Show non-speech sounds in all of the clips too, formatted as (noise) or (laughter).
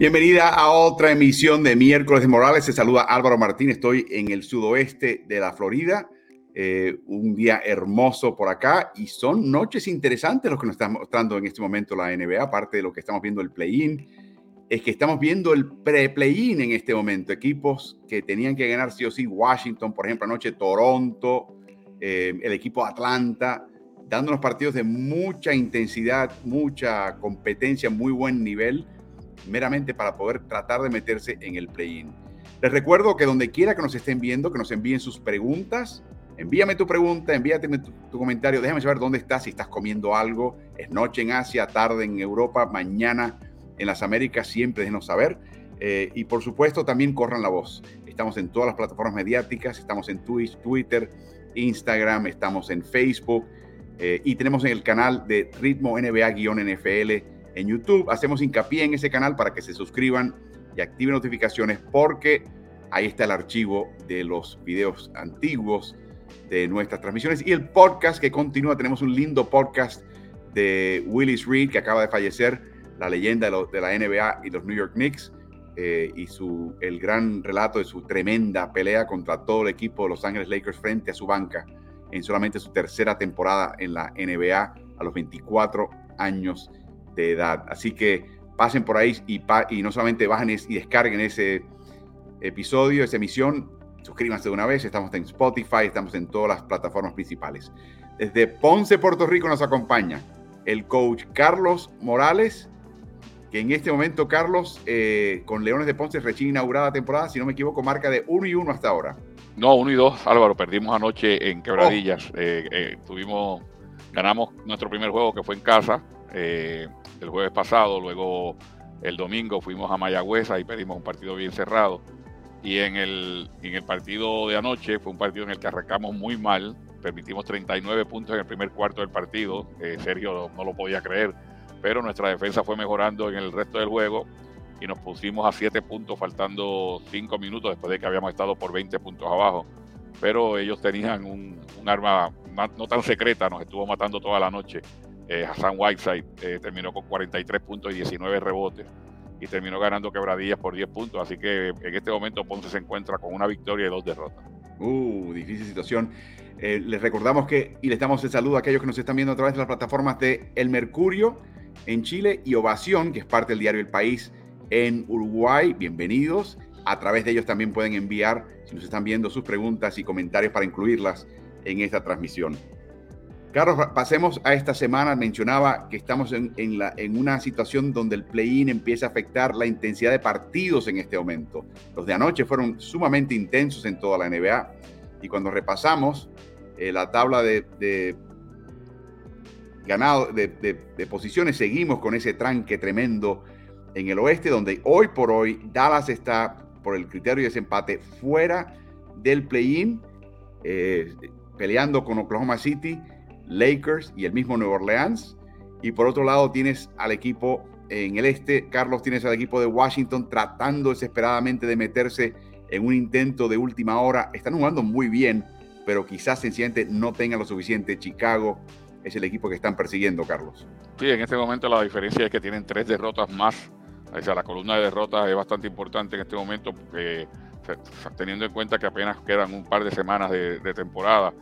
Bienvenida a otra emisión de Miércoles de Morales. Se saluda Álvaro Martín. Estoy en el sudoeste de la Florida. Eh, un día hermoso por acá y son noches interesantes los que nos están mostrando en este momento la NBA, aparte de lo que estamos viendo el play-in, es que estamos viendo el pre-play-in en este momento, equipos que tenían que ganar sí o sí, Washington, por ejemplo, anoche Toronto, eh, el equipo Atlanta, dándonos partidos de mucha intensidad, mucha competencia, muy buen nivel meramente para poder tratar de meterse en el play-in. Les recuerdo que donde quiera que nos estén viendo, que nos envíen sus preguntas. Envíame tu pregunta, envíate tu, comentario, déjame saber dónde estás, si estás comiendo algo, es noche en Asia, tarde en Europa, mañana en las Américas, siempre déjenos saber. Eh, y por supuesto también corran la voz. Estamos en todas las plataformas mediáticas, estamos en Twitch, Twitter, Instagram, estamos en Facebook eh, y tenemos en el canal de Ritmo NBA-NFL en YouTube. Hacemos hincapié en ese canal para que se suscriban y activen notificaciones porque ahí está el archivo de los videos antiguos de nuestras transmisiones y el podcast que continúa. Tenemos un lindo podcast de Willis Reed que acaba de fallecer, la leyenda de, la NBA y los New York Knicks. Eh, y su, el gran relato de su tremenda pelea contra todo el equipo de Los Ángeles Lakers frente a su banca en solamente su tercera temporada en la NBA a los 24 años de edad. Así que pasen por ahí y, y no solamente bajen y descarguen ese episodio, esa emisión, suscríbanse de una vez, estamos en Spotify, estamos en todas las plataformas principales. Desde Ponce, Puerto Rico nos acompaña el coach Carlos Morales, que en este momento, Carlos, eh, con Leones de Ponce recién inaugurada temporada, si no me equivoco, marca de 1 y 1 hasta ahora. No, 1 y 2, Álvaro, perdimos anoche en Quebradillas. Oh. Eh, eh, tuvimos, ganamos nuestro primer juego que fue en casa, el jueves pasado, luego el domingo fuimos a Mayagüez y pedimos un partido bien cerrado. Y en el, en el partido de anoche fue un partido en el que arrancamos muy mal, permitimos 39 puntos en el primer cuarto del partido, eh, Sergio no lo podía creer, pero nuestra defensa fue mejorando en el resto del juego y nos pusimos a 7 puntos faltando 5 minutos después de que habíamos estado por 20 puntos abajo. Pero ellos tenían un arma no tan secreta, nos estuvo matando toda la noche eh, Hassan Whiteside eh, terminó con 43 puntos y 19 rebotes y terminó ganando quebradillas por 10 puntos. Así que en este momento Ponce se encuentra con una victoria y dos derrotas. Uh, difícil situación. Eh, les recordamos que, y les damos el saludo a aquellos que nos están viendo a través de las plataformas de El Mercurio en Chile y Ovación, que es parte del diario El País en Uruguay. Bienvenidos. A través de ellos también pueden enviar, si nos están viendo, sus preguntas y comentarios para incluirlas en esta transmisión. Carlos, pasemos a esta semana. Mencionaba que estamos en, la, en una situación donde el play-in empieza a afectar la intensidad de partidos en este momento. Los de anoche fueron sumamente intensos en toda la NBA. Y cuando repasamos eh, la tabla de, ganado, de, de, posiciones, seguimos con ese tranque tremendo en el oeste, donde hoy por hoy Dallas está, por el criterio de desempate, fuera del play-in, eh, peleando con Oklahoma City Lakers y el mismo Nueva Orleans. Y por otro lado tienes al equipo en el este, Carlos, tienes al equipo de Washington tratando desesperadamente de meterse en un intento de última hora. Están jugando muy bien, pero quizás sencillamente no tengan lo suficiente. Chicago es el equipo que están persiguiendo, Carlos. Sí, en este momento la diferencia es que tienen tres derrotas más. O sea, la columna de derrotas es bastante importante en este momento, teniendo en cuenta que apenas quedan un par de semanas de temporada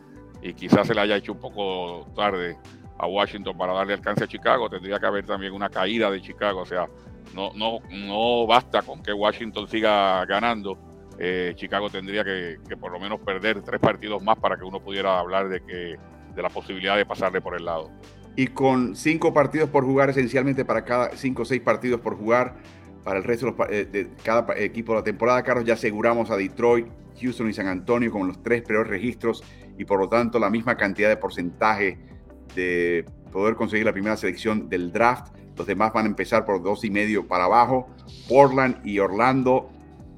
y quizás se le haya hecho un poco tarde a Washington para darle alcance a Chicago, tendría que haber también una caída de Chicago, o sea, no, no, no basta con que Washington siga ganando, eh, Chicago tendría que, por lo menos perder tres partidos más para que uno pudiera hablar de que de la posibilidad de pasarle por el lado. Y con cinco partidos por jugar, esencialmente para cada cinco o seis partidos por jugar, para el resto de, eh, cada equipo de la temporada, Carlos, ya aseguramos a Detroit, Houston y San Antonio con los tres peores registros y por lo tanto la misma cantidad de porcentaje de poder conseguir la primera selección del draft. Los demás van a empezar por dos y medio para abajo. Portland y Orlando,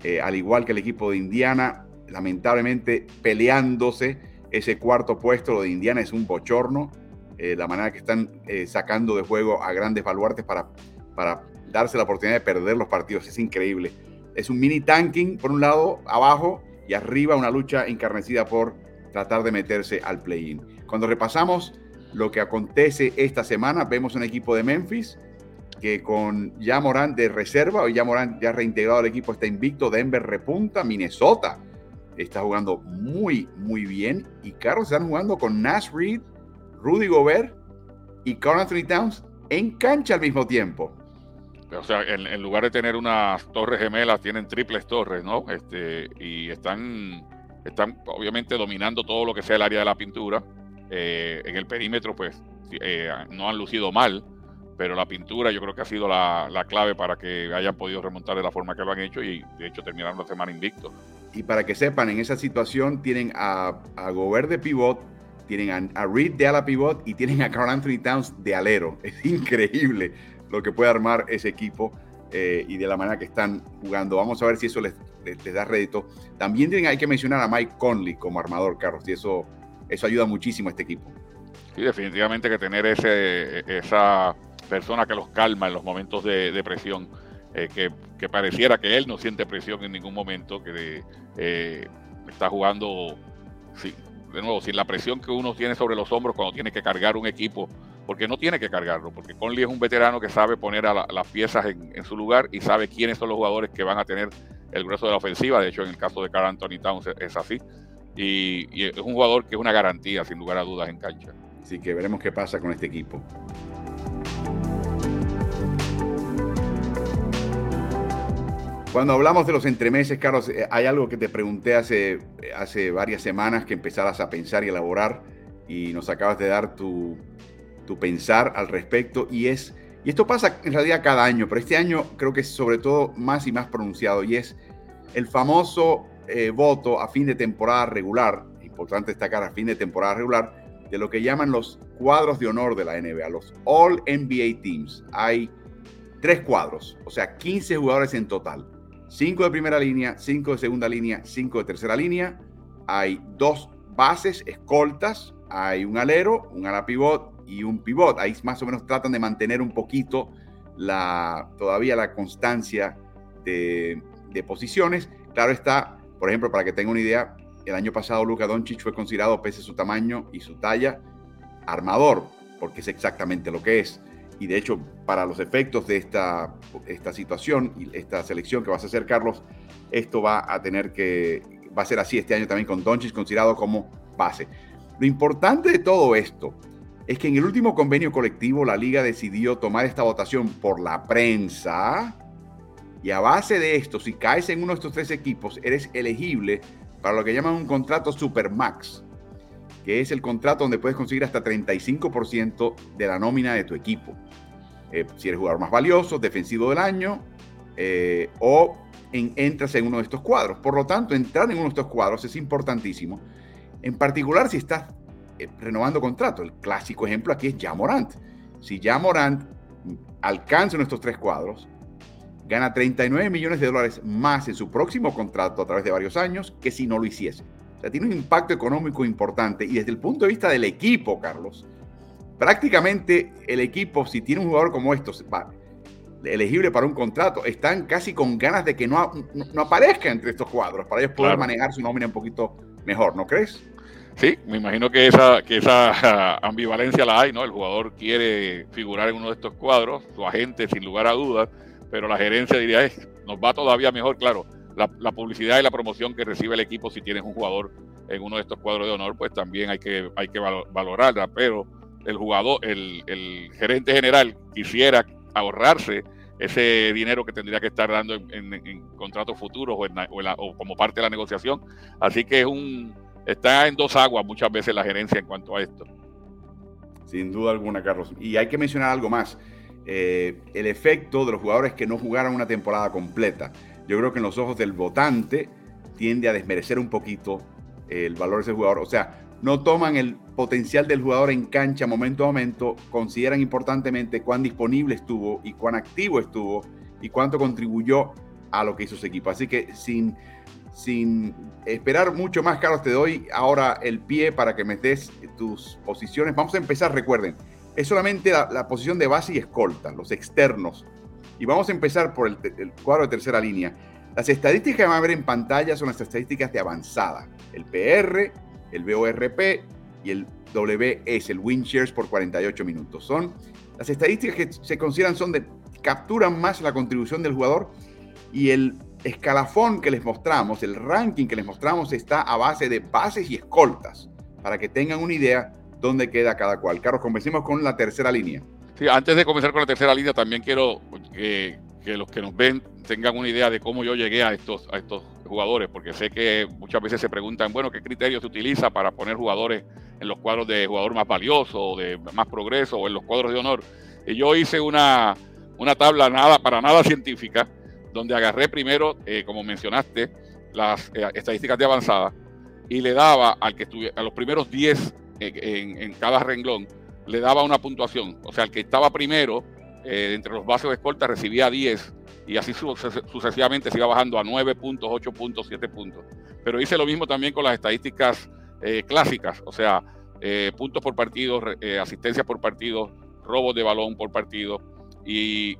eh, al igual que el equipo de Indiana, lamentablemente peleándose ese cuarto puesto. Lo de Indiana es un bochorno. Eh, la manera que están eh, sacando de juego a grandes baluartes para, para darse la oportunidad de perder los partidos es increíble. Es un mini tanking por un lado, abajo, y arriba una lucha encarnecida por tratar de meterse al play-in. Cuando repasamos lo que acontece esta semana, vemos un equipo de Memphis que con ya Morán de reserva, o ya Morán ya reintegrado al equipo, está invicto. Denver repunta, Minnesota está jugando muy, muy bien. Y Carlos están jugando con Nash Reed, Rudy Gobert y Carl Anthony Towns en cancha al mismo tiempo. O sea, en, lugar de tener unas torres gemelas, tienen triples torres, ¿no? Este, y están, están obviamente dominando todo lo que sea el área de la pintura. Eh, en el perímetro, pues, eh, no han lucido mal, pero la pintura yo creo que ha sido la, clave para que hayan podido remontar de la forma que lo han hecho y de hecho terminaron la semana invicto. Y para que sepan, en esa situación tienen a, a Gobert de pivot, tienen a, Reed de ala pivot y tienen a Carl Anthony Towns de alero. (laughs) Es increíble lo que puede armar ese equipo eh, y de la manera que están jugando. Vamos a ver si eso les, da rédito. También hay que mencionar a Mike Conley como armador, Carlos, y eso, eso ayuda muchísimo a este equipo. Sí, definitivamente que tener ese, esa persona que los calma en los momentos de, presión, eh, que, pareciera que él no siente presión en ningún momento, que eh, está jugando, de nuevo, sin la presión que uno tiene sobre los hombros cuando tiene que cargar un equipo porque no tiene que cargarlo, porque Conley es un veterano que sabe poner a las piezas en, su lugar y sabe quiénes son los jugadores que van a tener el grueso de la ofensiva. De hecho, en el caso de Carl Anthony Towns es así. Y, es un jugador que es una garantía, sin lugar a dudas, en cancha. Así que veremos qué pasa con este equipo. Cuando hablamos de los entremeses, Carlos, eh, hay algo que te pregunté hace, hace varias semanas que empezaras a pensar y elaborar y nos acabas de dar tu, tu pensar al respecto y es, y esto pasa en realidad cada año, pero este año creo que es sobre todo más y más pronunciado y es el famoso eh, voto a fin de temporada regular, importante destacar a fin de temporada regular, de lo que llaman los cuadros de honor de la NBA, los All NBA Teams. Hay tres cuadros, o sea, 15 jugadores en total. 5 de primera línea, 5 de segunda línea, 5 de tercera línea. Hay dos bases, escoltas, hay un alero, un ala pivot y un pivot. Ahí más o menos tratan de mantener un poquito la, todavía la constancia de, posiciones. Claro está, por ejemplo, para que tenga una idea, el año pasado Luka Doncic fue considerado, pese a su tamaño y su talla, armador, porque es exactamente lo que es. Y de hecho, para los efectos de esta, esta situación y esta selección que vas a hacer, Carlos, esto va a tener que, va a ser así este año también con Doncic considerado como base. Lo importante de todo esto es que en el último convenio colectivo la liga decidió tomar esta votación por la prensa y a base de esto, si caes en uno de estos tres equipos, eres elegible para lo que llaman un contrato Supermax, que es el contrato donde puedes conseguir hasta 35% de la nómina de tu equipo. Eh, si eres jugador más valioso, defensivo del año, eh, o entras en uno de estos cuadros. Por lo tanto, entrar en uno de estos cuadros es importantísimo, en particular si estás renovando contrato. El clásico ejemplo aquí es ya Morant. Si ya Morant alcanza nuestros tres cuadros, gana 39 millones de dólares más en su próximo contrato a través de varios años que si no lo hiciese. O sea, tiene un impacto económico importante y desde el punto de vista del equipo, Carlos, prácticamente el equipo, si tiene un jugador como estos, elegible para un contrato, están casi con ganas de que no, no, aparezca entre estos cuadros para ellos poder manejar su nómina un poquito mejor, ¿no crees? Sí, me imagino que esa, que esa ambivalencia la hay, ¿no? El jugador quiere figurar en uno de estos cuadros, su agente sin lugar a dudas, pero la gerencia diría, es, nos va todavía mejor, claro, la, publicidad y la promoción que recibe el equipo si tienes un jugador en uno de estos cuadros de honor, pues también hay que, hay que valorarla, pero el jugador, el, gerente general quisiera ahorrarse ese dinero que tendría que estar dando en, contratos futuros o, o como parte de la negociación, así que es un está en dos aguas muchas veces la gerencia en cuanto a esto. Sin duda alguna, Carlos. Y hay que mencionar algo más. Eh, el efecto de los jugadores que no jugaron una temporada completa. Yo creo que en los ojos del votante tiende a desmerecer un poquito el valor de ese jugador. O sea, no toman el potencial del jugador en cancha momento a momento, consideran importantemente cuán disponible estuvo y cuán activo estuvo y cuánto contribuyó a lo que hizo su equipo. Así que sin sin esperar mucho más, Carlos, te doy ahora el pie para que me des tus posiciones. Vamos a empezar, recuerden, es solamente la, posición de base y escolta, los externos. Y vamos a empezar por el, cuadro de tercera línea. Las estadísticas que van a ver en pantalla son las estadísticas de avanzada. El PR, el BORP y el WS, el Win Shares por 48 minutos. Son las estadísticas que se consideran son de capturan más la contribución del jugador y el escalafón que les mostramos, el ranking que les mostramos está a base de bases y escoltas, para que tengan una idea dónde queda cada cual. Carlos, comencemos con la tercera línea. Sí, antes de comenzar con la tercera línea, también quiero que, los que nos ven tengan una idea de cómo yo llegué a estos, a estos jugadores, porque sé que muchas veces se preguntan, bueno, ¿qué criterios se utiliza para poner jugadores en los cuadros de jugador más valioso, de más progreso, o en los cuadros de honor? Y yo hice una, una tabla nada, para nada científica, donde agarré primero, eh, como mencionaste, las eh, estadísticas de avanzada y le daba al que a los primeros 10 en, cada renglón, le daba una puntuación. O sea, el que estaba primero eh, entre los bases de escolta recibía 10 y así sucesivamente se iba bajando a 9 puntos, 8 puntos, 7 puntos. Pero hice lo mismo también con las estadísticas clásicas, o sea, puntos por partido, asistencia por partido, robos de balón por partido y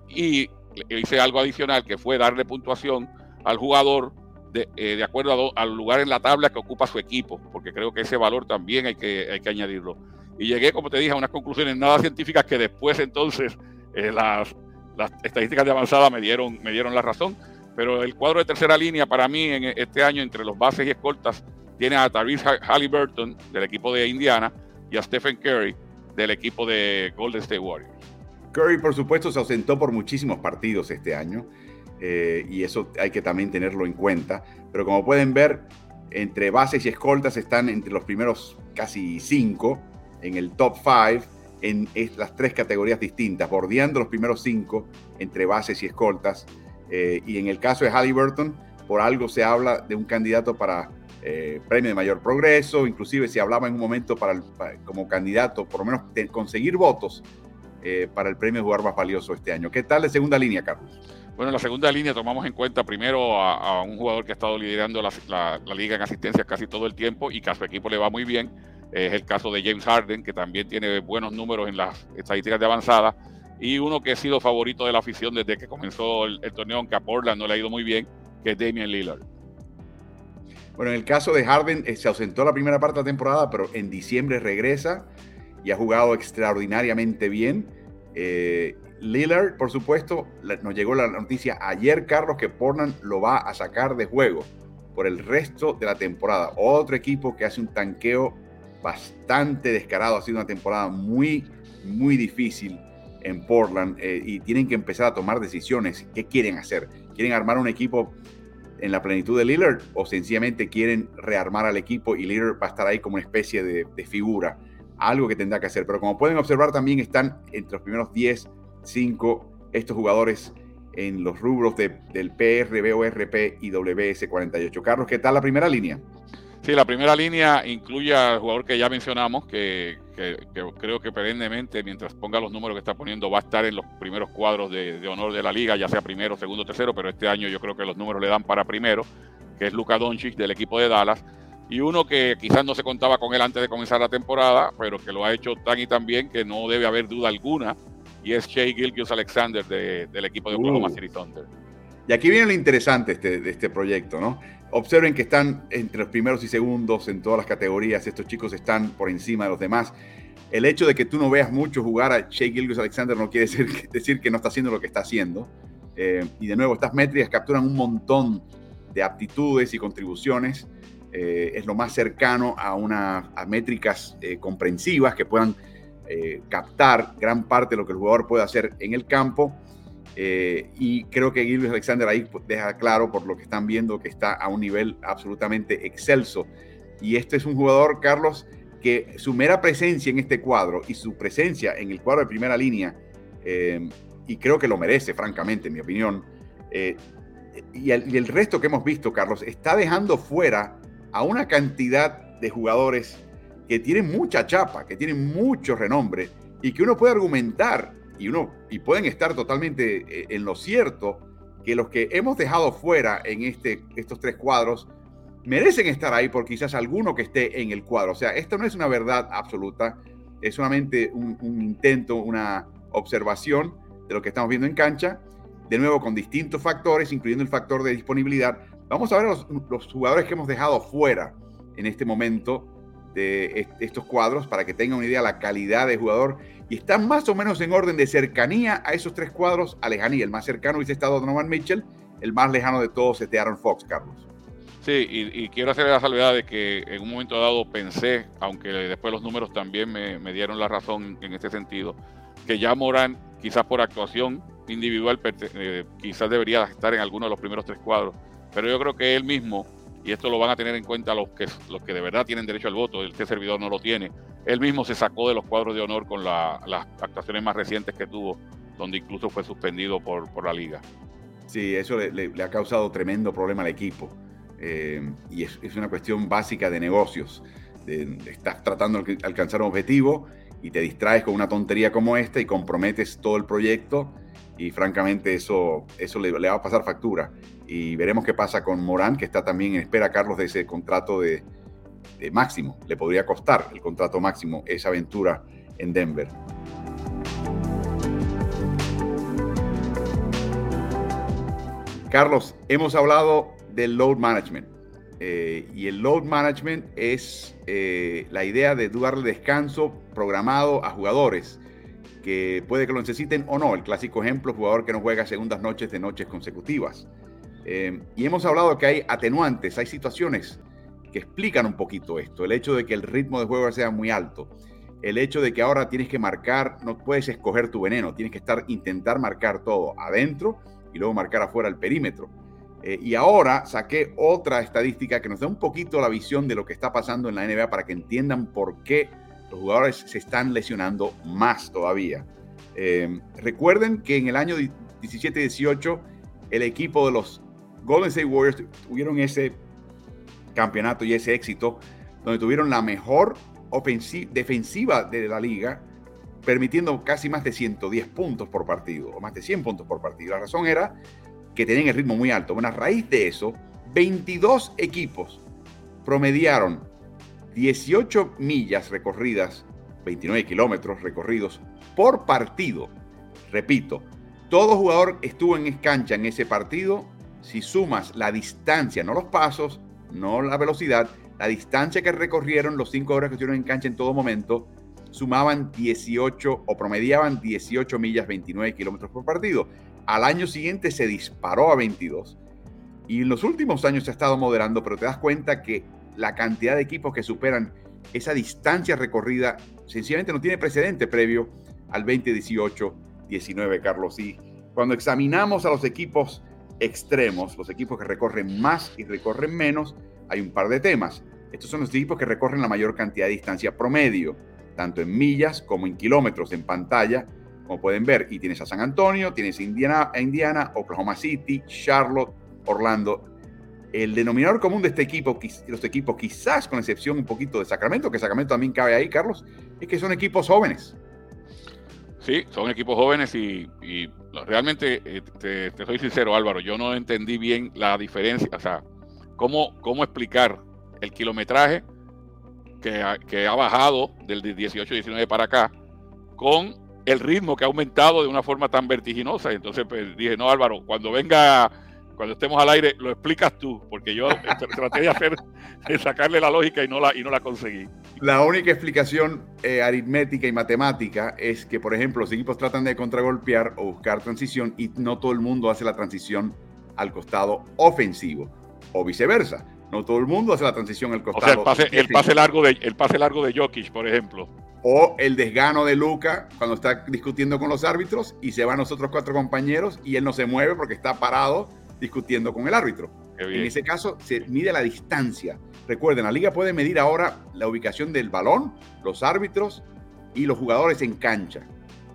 hice algo adicional que fue darle puntuación al jugador de, eh, de acuerdo al lugar en la tabla que ocupa su equipo, porque creo que ese valor también hay que, hay que añadirlo. Y llegué, como te dije, a unas conclusiones nada científicas que después entonces (laughs) eh, las, las, estadísticas de avanzada me dieron, me dieron la razón. Pero el cuadro de tercera línea para mí en este año entre los bases y escoltas tiene a Tyrese Halliburton del equipo de Indiana y a Stephen Curry del equipo de Golden State Warriors. Curry, por supuesto, se ausentó por muchísimos partidos este año eh, y eso hay que también tenerlo en cuenta. Pero como pueden ver, entre bases y escoltas están entre los primeros casi cinco en el top five en las tres categorías distintas, bordeando los primeros cinco entre bases y escoltas. Eh, y en el caso de Halliburton, por algo se habla de un candidato para eh, premio de mayor progreso, inclusive se hablaba en un momento para, como candidato, por lo menos conseguir votos eh, para el premio de jugador más valioso este año. ¿Qué tal de segunda línea, Carlos? Bueno, en la segunda línea tomamos en cuenta primero a, un jugador que ha estado liderando la, liga en asistencia casi todo el tiempo y que a su equipo le va muy bien. Es el caso de James Harden, que también tiene buenos números en las estadísticas de avanzada. Y uno que ha sido favorito de la afición desde que comenzó el, torneo, aunque a Portland no le ha ido muy bien, que es Damian Lillard. Bueno, en el caso de Harden, eh, se ausentó la primera parte de la temporada, pero en diciembre regresa y ha jugado extraordinariamente bien. Eh, Lillard, por supuesto, nos llegó la noticia ayer, Carlos, que Portland lo va a sacar de juego por el resto de la temporada. Otro equipo que hace un tanqueo bastante descarado. Ha sido una temporada muy, muy difícil en Portland eh, y tienen que empezar a tomar decisiones. ¿Qué quieren hacer? ¿Quieren armar un equipo en la plenitud de Lillard o sencillamente quieren rearmar al equipo y Lillard va a estar ahí como una especie de, de figura? Algo que tendrá que hacer. Pero como pueden observar, también están entre los primeros 10, 5 estos jugadores en los rubros de, del PR, BORP y WS48. Carlos, ¿qué tal la primera línea? Sí, la primera línea incluye al jugador que ya mencionamos, que, creo que perennemente, mientras ponga los números que está poniendo, va a estar en los primeros cuadros de, de, honor de la liga, ya sea primero, segundo, tercero, pero este año yo creo que los números le dan para primero, que es Luka Doncic del equipo de Dallas y uno que quizás no se contaba con él antes de comenzar la temporada, pero que lo ha hecho tan y tan bien que no debe haber duda alguna, y es Shea Gilgius Alexander del equipo de Oklahoma uh. City Thunder. Y aquí viene lo interesante este, de este proyecto, ¿no? Observen que están entre los primeros y segundos en todas las categorías, estos chicos están por encima de los demás. El hecho de que tú no veas mucho jugar a Shea Gilgius Alexander no quiere decir, decir, que no está haciendo lo que está haciendo. Eh, y de nuevo, estas métricas capturan un montón de aptitudes y contribuciones eh, es lo más cercano a, una, métricas eh, comprensivas que puedan eh, captar gran parte de lo que el jugador puede hacer en el campo. y creo que Gilbert Alexander ahí deja claro por lo que están viendo que está a un nivel absolutamente excelso. Y este es un jugador, Carlos, que su mera presencia en este cuadro y su presencia en el cuadro de primera línea, y creo que lo merece, francamente, en mi opinión, y el, y el, resto que hemos visto, Carlos, está dejando fuera a una cantidad de jugadores que tienen mucha chapa, que tienen mucho renombre y que uno puede argumentar y uno y pueden estar totalmente eh, en lo cierto que los que hemos dejado fuera en este, estos tres cuadros merecen estar ahí por quizás alguno que esté en el cuadro. O sea, esto no es una verdad absoluta, es solamente un, intento, una observación de lo que estamos viendo en cancha, de nuevo con distintos factores, incluyendo el factor de disponibilidad, Vamos a ver los, jugadores que hemos dejado fuera en este momento de estos cuadros para que tengan una idea de la calidad de jugador y están más o menos en orden de cercanía a esos tres cuadros a lejanía. El más cercano hubiese estado Donovan Mitchell, el más lejano de todos es de Aaron Fox, Carlos. Sí, y, quiero hacer la salvedad de que en un momento dado pensé, aunque después los números también me, dieron la razón en este sentido, que ya Morán, quizás por actuación individual, eh, quizás debería estar en alguno de los primeros tres cuadros, pero yo creo que él mismo, y esto lo van a tener en cuenta los que, los que de verdad tienen derecho al voto, este servidor no lo tiene, él mismo se sacó de los cuadros de honor con las actuaciones más recientes que tuvo, donde incluso fue suspendido por, por la liga. Sí, eso le, ha causado tremendo problema al equipo. Eh, y es, una cuestión básica de negocios. estás tratando de alcanzar un objetivo y te distraes con una tontería como esta y comprometes todo el proyecto y francamente eso, eso le, va a pasar factura. Y veremos qué pasa con Morán, que está también en espera, Carlos, de ese contrato de, de máximo. Le podría costar el contrato máximo esa aventura en Denver. Carlos, hemos hablado del load management. Eh, y el load management es eh, la idea de darle descanso programado a jugadores que puede que lo necesiten o no. El clásico ejemplo, jugador que no juega segundas noches de noches consecutivas. Eh, y hemos hablado que hay atenuantes, hay situaciones que explican un poquito esto. El hecho de que el ritmo de juego sea muy alto. El hecho de que ahora tienes que marcar, no puedes escoger tu veneno, tienes que estar, intentar marcar todo adentro y luego marcar afuera el perímetro. Eh, y ahora saqué otra estadística que nos da un poquito la visión de lo que está pasando en la NBA para que entiendan por qué los jugadores se están lesionando más todavía. Eh, recuerden que en el año 17-18 el equipo de los Golden State Warriors tuvieron ese campeonato y ese éxito donde tuvieron la mejor defensiva de la liga permitiendo casi más de 110 puntos por partido, o más de 100 puntos por partido. La razón era que tenían el ritmo muy alto. Bueno, a raíz de eso, 22 equipos promediaron 18 millas recorridas, 29 kilómetros recorridos por partido. Repito, todo jugador estuvo en cancha en ese partido. Si sumas la distancia, no los pasos, no la velocidad, la distancia que recorrieron los 5 horas que estuvieron en cancha en todo momento, sumaban 18 o promediaban 18 millas, 29 kilómetros por partido. Al año siguiente se disparó a 22. Y en los últimos años se ha estado moderando, pero te das cuenta que la cantidad de equipos que superan esa distancia recorrida sencillamente no tiene precedente previo al 2018-19, Carlos. Y cuando examinamos a los equipos extremos, los equipos que recorren más y recorren menos, hay un par de temas. Estos son los equipos que recorren la mayor cantidad de distancia promedio tanto en millas como en kilómetros en pantalla, como pueden ver. Y tienes a San Antonio, tienes a Indiana, Indiana Oklahoma City, Charlotte, Orlando. El denominador común de este equipo, los equipos, quizás con excepción un poquito de Sacramento, que Sacramento también cabe ahí, Carlos, es que son equipos jóvenes. Sí, son equipos jóvenes y, realmente, eh, te, soy sincero, Álvaro, yo no entendí bien la diferencia, o sea, cómo, cómo explicar el kilometraje que ha, que ha bajado del 18-19 para acá, con el ritmo que ha aumentado de una forma tan vertiginosa. Entonces pues, dije, no Álvaro, cuando venga, cuando estemos al aire, lo explicas tú, porque yo (laughs) traté de hacer, de sacarle la lógica y no la, y no la conseguí. La única explicación eh, aritmética y matemática es que, por ejemplo, los equipos tratan de contragolpear o buscar transición y no todo el mundo hace la transición al costado ofensivo o viceversa. No todo el mundo hace la transición al costado. O sea, el pase, largo de el pase largo de Jokic, por ejemplo. O el desgano de Luca cuando está discutiendo con los árbitros y se van los otros cuatro compañeros y él no se mueve porque está parado discutiendo con el árbitro. En ese caso se mide la distancia. Recuerden, la liga puede medir ahora la ubicación del balón, los árbitros y los jugadores en cancha.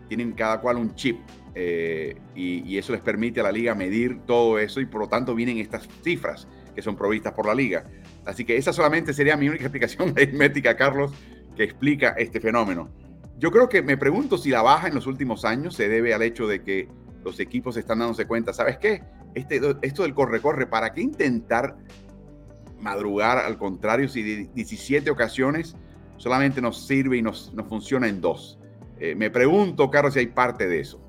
Tienen cada cual un chip eh, y eso les permite a la liga medir todo eso y por lo tanto vienen estas cifras que son provistas por la liga. Así que esa solamente sería mi única (laughs) explicación aritmética, Carlos, que explica este fenómeno. Yo creo que me pregunto si la baja en los últimos años se debe al hecho de que los equipos están dándose cuenta, ¿sabes qué? Este, esto del corre-corre, ¿para qué intentar madrugar? Al contrario, si de 17 ocasiones solamente nos sirve y nos, funciona en dos. Eh, me pregunto, Carlos, si hay parte de eso.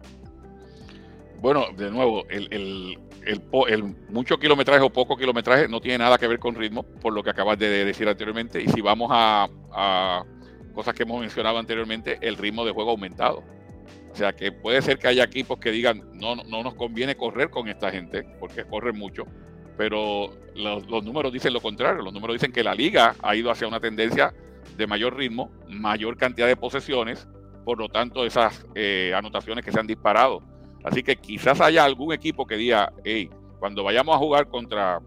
Bueno, de nuevo, el, el, mucho kilometraje o poco kilometraje no tiene nada que ver con ritmo, por lo que acabas de decir anteriormente. Y si vamos a, cosas que hemos mencionado anteriormente, el ritmo de juego aumentado. O sea que puede ser que haya equipos que digan, no, no nos conviene correr con esta gente, porque corren mucho, pero los, números dicen lo contrario, los números dicen que la liga ha ido hacia una tendencia de mayor ritmo, mayor cantidad de posesiones, por lo tanto esas eh, anotaciones que se han disparado. Así que quizás haya algún equipo que diga, hey, cuando vayamos a jugar contra,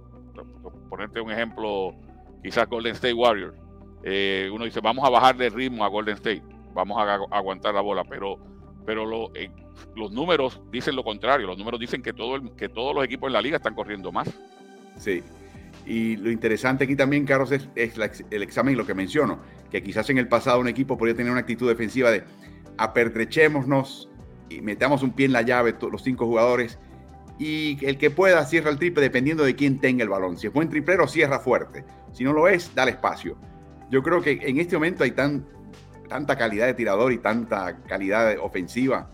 ponerte un ejemplo, quizás Golden State Warriors, eh, uno dice, vamos a bajar de ritmo a Golden State, vamos a, aguantar la bola, pero, pero eh, los números dicen lo contrario, los números dicen que, todo que todos los equipos en la liga están corriendo más. Sí, y lo interesante aquí también, Carlos, es, el examen y lo que menciono, que quizás en el pasado un equipo podría tener una actitud defensiva de apertrechémonos y metamos un pie en la llave los cinco jugadores y el que pueda cierra el triple dependiendo de quién tenga el balón. Si es buen triplero, cierra fuerte. Si no lo es, dale espacio. Yo creo que en este momento hay tan, tanta calidad de tirador y tanta calidad ofensiva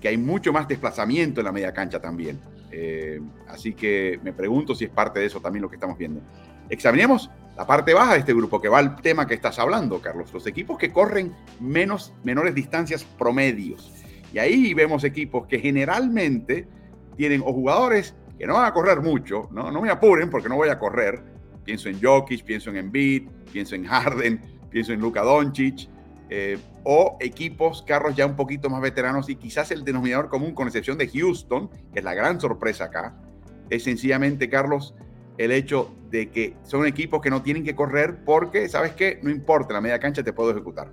que hay mucho más desplazamiento en la media cancha también. Eh, así que me pregunto si es parte de eso también lo que estamos viendo. Examinemos la parte baja de este grupo, que va al tema que estás hablando, Carlos. Los equipos que corren menos, menores distancias promedios. Y ahí vemos equipos que generalmente tienen o jugadores que no van a correr mucho, no, no me apuren porque no voy a correr, Pienso en Jokic, pienso en Embiid, pienso en Harden, pienso en Luka Doncic, eh, o equipos, carros ya un poquito más veteranos y quizás el denominador común, con excepción de Houston, que es la gran sorpresa acá, es sencillamente, Carlos, el hecho de que son equipos que no tienen que correr porque, ¿sabes qué? No importa, la media cancha te puedo ejecutar.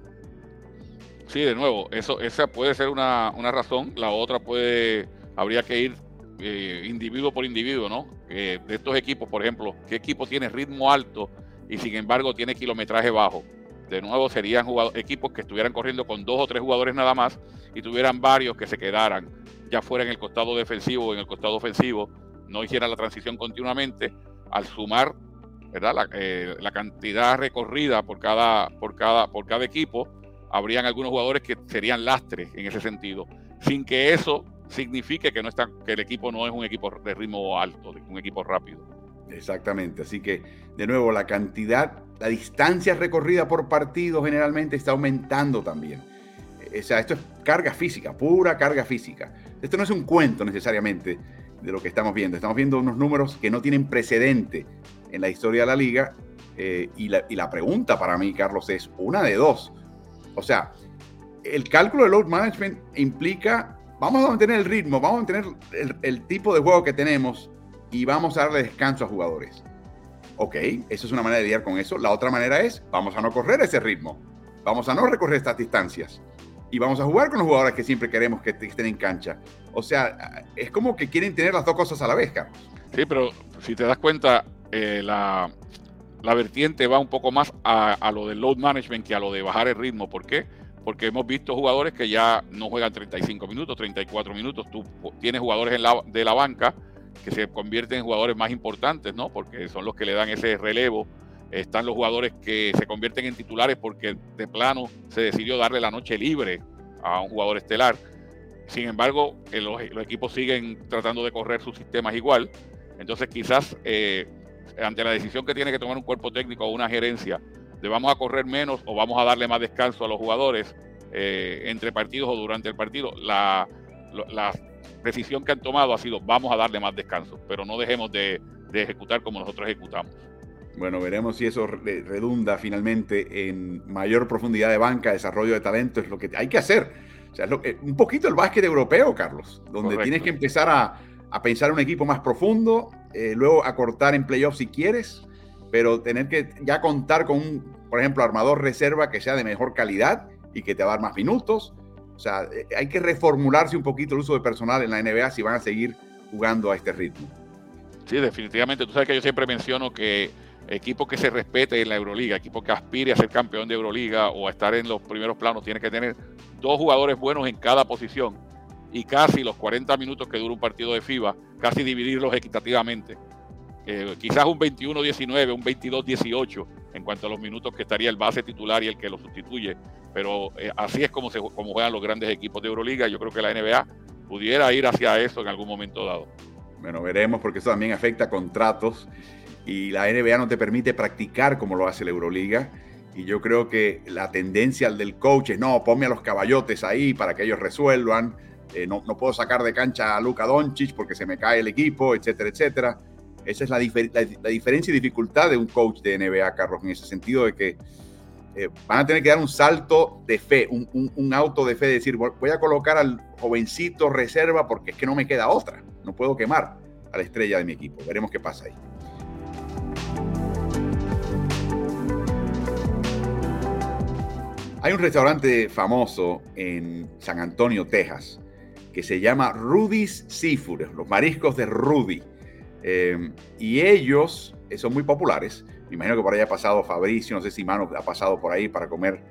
Sí, de nuevo, eso, esa puede ser una, una razón. La otra puede, habría que ir eh, individuo por individuo, ¿no? de estos equipos, por ejemplo, ¿qué equipo tiene ritmo alto y sin embargo tiene kilometraje bajo? De nuevo serían equipos que estuvieran corriendo con dos o tres jugadores nada más y tuvieran varios que se quedaran, ya fuera en el costado defensivo o en el costado ofensivo, no hicieran la transición continuamente, al sumar ¿verdad? La, eh, cantidad recorrida por cada, por, cada, por cada equipo, habrían algunos jugadores que serían lastres en ese sentido, sin que eso signifique que, no que el equipo no es un equipo de ritmo alto, un equipo rápido. Exactamente, así que de nuevo la cantidad, la distancia recorrida por partido generalmente está aumentando también. O sea, esto es carga física, pura carga física. Esto no es un cuento necesariamente de lo que estamos viendo. Estamos viendo unos números que no tienen precedente en la historia de la liga. Eh, y, la, y la pregunta para mí, Carlos, es una de dos. O sea, el cálculo de load management implica vamos a mantener el ritmo, vamos a mantener el, tipo de juego que tenemos y vamos a darle descanso a jugadores. Ok, eso es una manera de lidiar con eso. La otra manera es, vamos a no correr ese ritmo, vamos a no recorrer estas distancias y vamos a jugar con los jugadores que siempre queremos que estén en cancha. O sea, es como que quieren tener las dos cosas a la vez, Carlos. Sí, pero si te das cuenta, eh, la, vertiente va un poco más a, a, lo del load management que a lo de bajar el ritmo. ¿Por qué? porque hemos visto jugadores que ya no juegan 35 minutos, 34 minutos. Tú tienes jugadores de la banca que se convierten en jugadores más importantes, ¿no? Porque son los que le dan ese relevo. Están los jugadores que se convierten en titulares porque de plano se decidió darle la noche libre a un jugador estelar. Sin embargo, los, equipos siguen tratando de correr sus sistemas igual. Entonces, quizás eh, ante la decisión que tiene que tomar un cuerpo técnico o una gerencia de vamos a correr menos o vamos a darle más descanso a los jugadores eh, entre partidos o durante el partido. La, decisión que han tomado ha sido vamos a darle más descanso, pero no dejemos de, ejecutar como nosotros ejecutamos. Bueno, veremos si eso redunda finalmente en mayor profundidad de banca, desarrollo de talento, es lo que hay que hacer. O sea, un poquito el básquet europeo, Carlos, donde tienes que empezar a, a pensar un equipo más profundo, eh, luego acortar en playoffs si quieres, pero tener que ya contar con un, por ejemplo, armador reserva que sea de mejor calidad y que te va a dar más minutos. O sea, eh, hay que reformularse un poquito el uso de personal en la NBA si van a seguir jugando a este ritmo. Sí, definitivamente. Tú sabes que yo siempre menciono que equipo que se respete en la Euroliga, equipo que aspire a ser campeón de Euroliga o a estar en los primeros planos, tiene que tener dos jugadores buenos en cada posición y casi los 40 minutos que dura un partido de FIBA, casi dividirlos equitativamente. Eh, quizás un 21-19, un 22-18 en cuanto a los minutos que estaría el base titular y el que lo sustituye. Pero eh, así es como, se, juegan los grandes equipos de Euroliga. Yo creo que la NBA pudiera ir hacia eso en algún momento dado. Bueno, veremos porque eso también afecta contratos y la NBA no te permite practicar como lo hace la Euroliga Y yo creo que la tendencia del coach es, no, ponme a los caballotes ahí para que ellos resuelvan. Eh, no, puedo sacar de cancha a Luka Doncic porque se me cae el equipo, etcétera, etcétera. Esa es la, la, diferencia y dificultad de un coach de NBA, Carlos, en ese sentido de que eh, van a tener que dar un salto de fe, un, un, un, auto de fe, de decir, voy a colocar al jovencito reserva porque es que no me queda otra, no puedo quemar a la estrella de mi equipo. Veremos qué pasa ahí. Hay un restaurante famoso en San Antonio, Texas, que se llama Rudy's Seafood, los mariscos de Rudy. Eh, y ellos eh, son muy populares. Me imagino que por ahí ha pasado Fabricio, no sé si Mano ha pasado por ahí para comer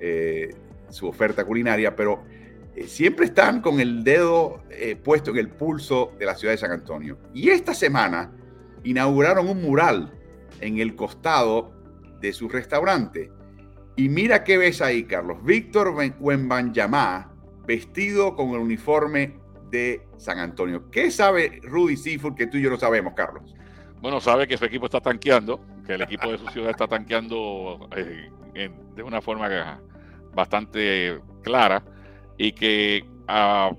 eh, su oferta culinaria, pero siempre están con el dedo puesto en el pulso de la ciudad de San Antonio. Y esta semana inauguraron un mural en el costado de su restaurante. Y mira qué ves ahí, Carlos. Víctor Wembanyama vestido con el uniforme de San Antonio. ¿Qué sabe Rudy Seafood que tú y yo no sabemos, Carlos? Bueno, sabe que su equipo está tanqueando, que el equipo de su ciudad está tanqueando eh, de una forma bastante clara y que a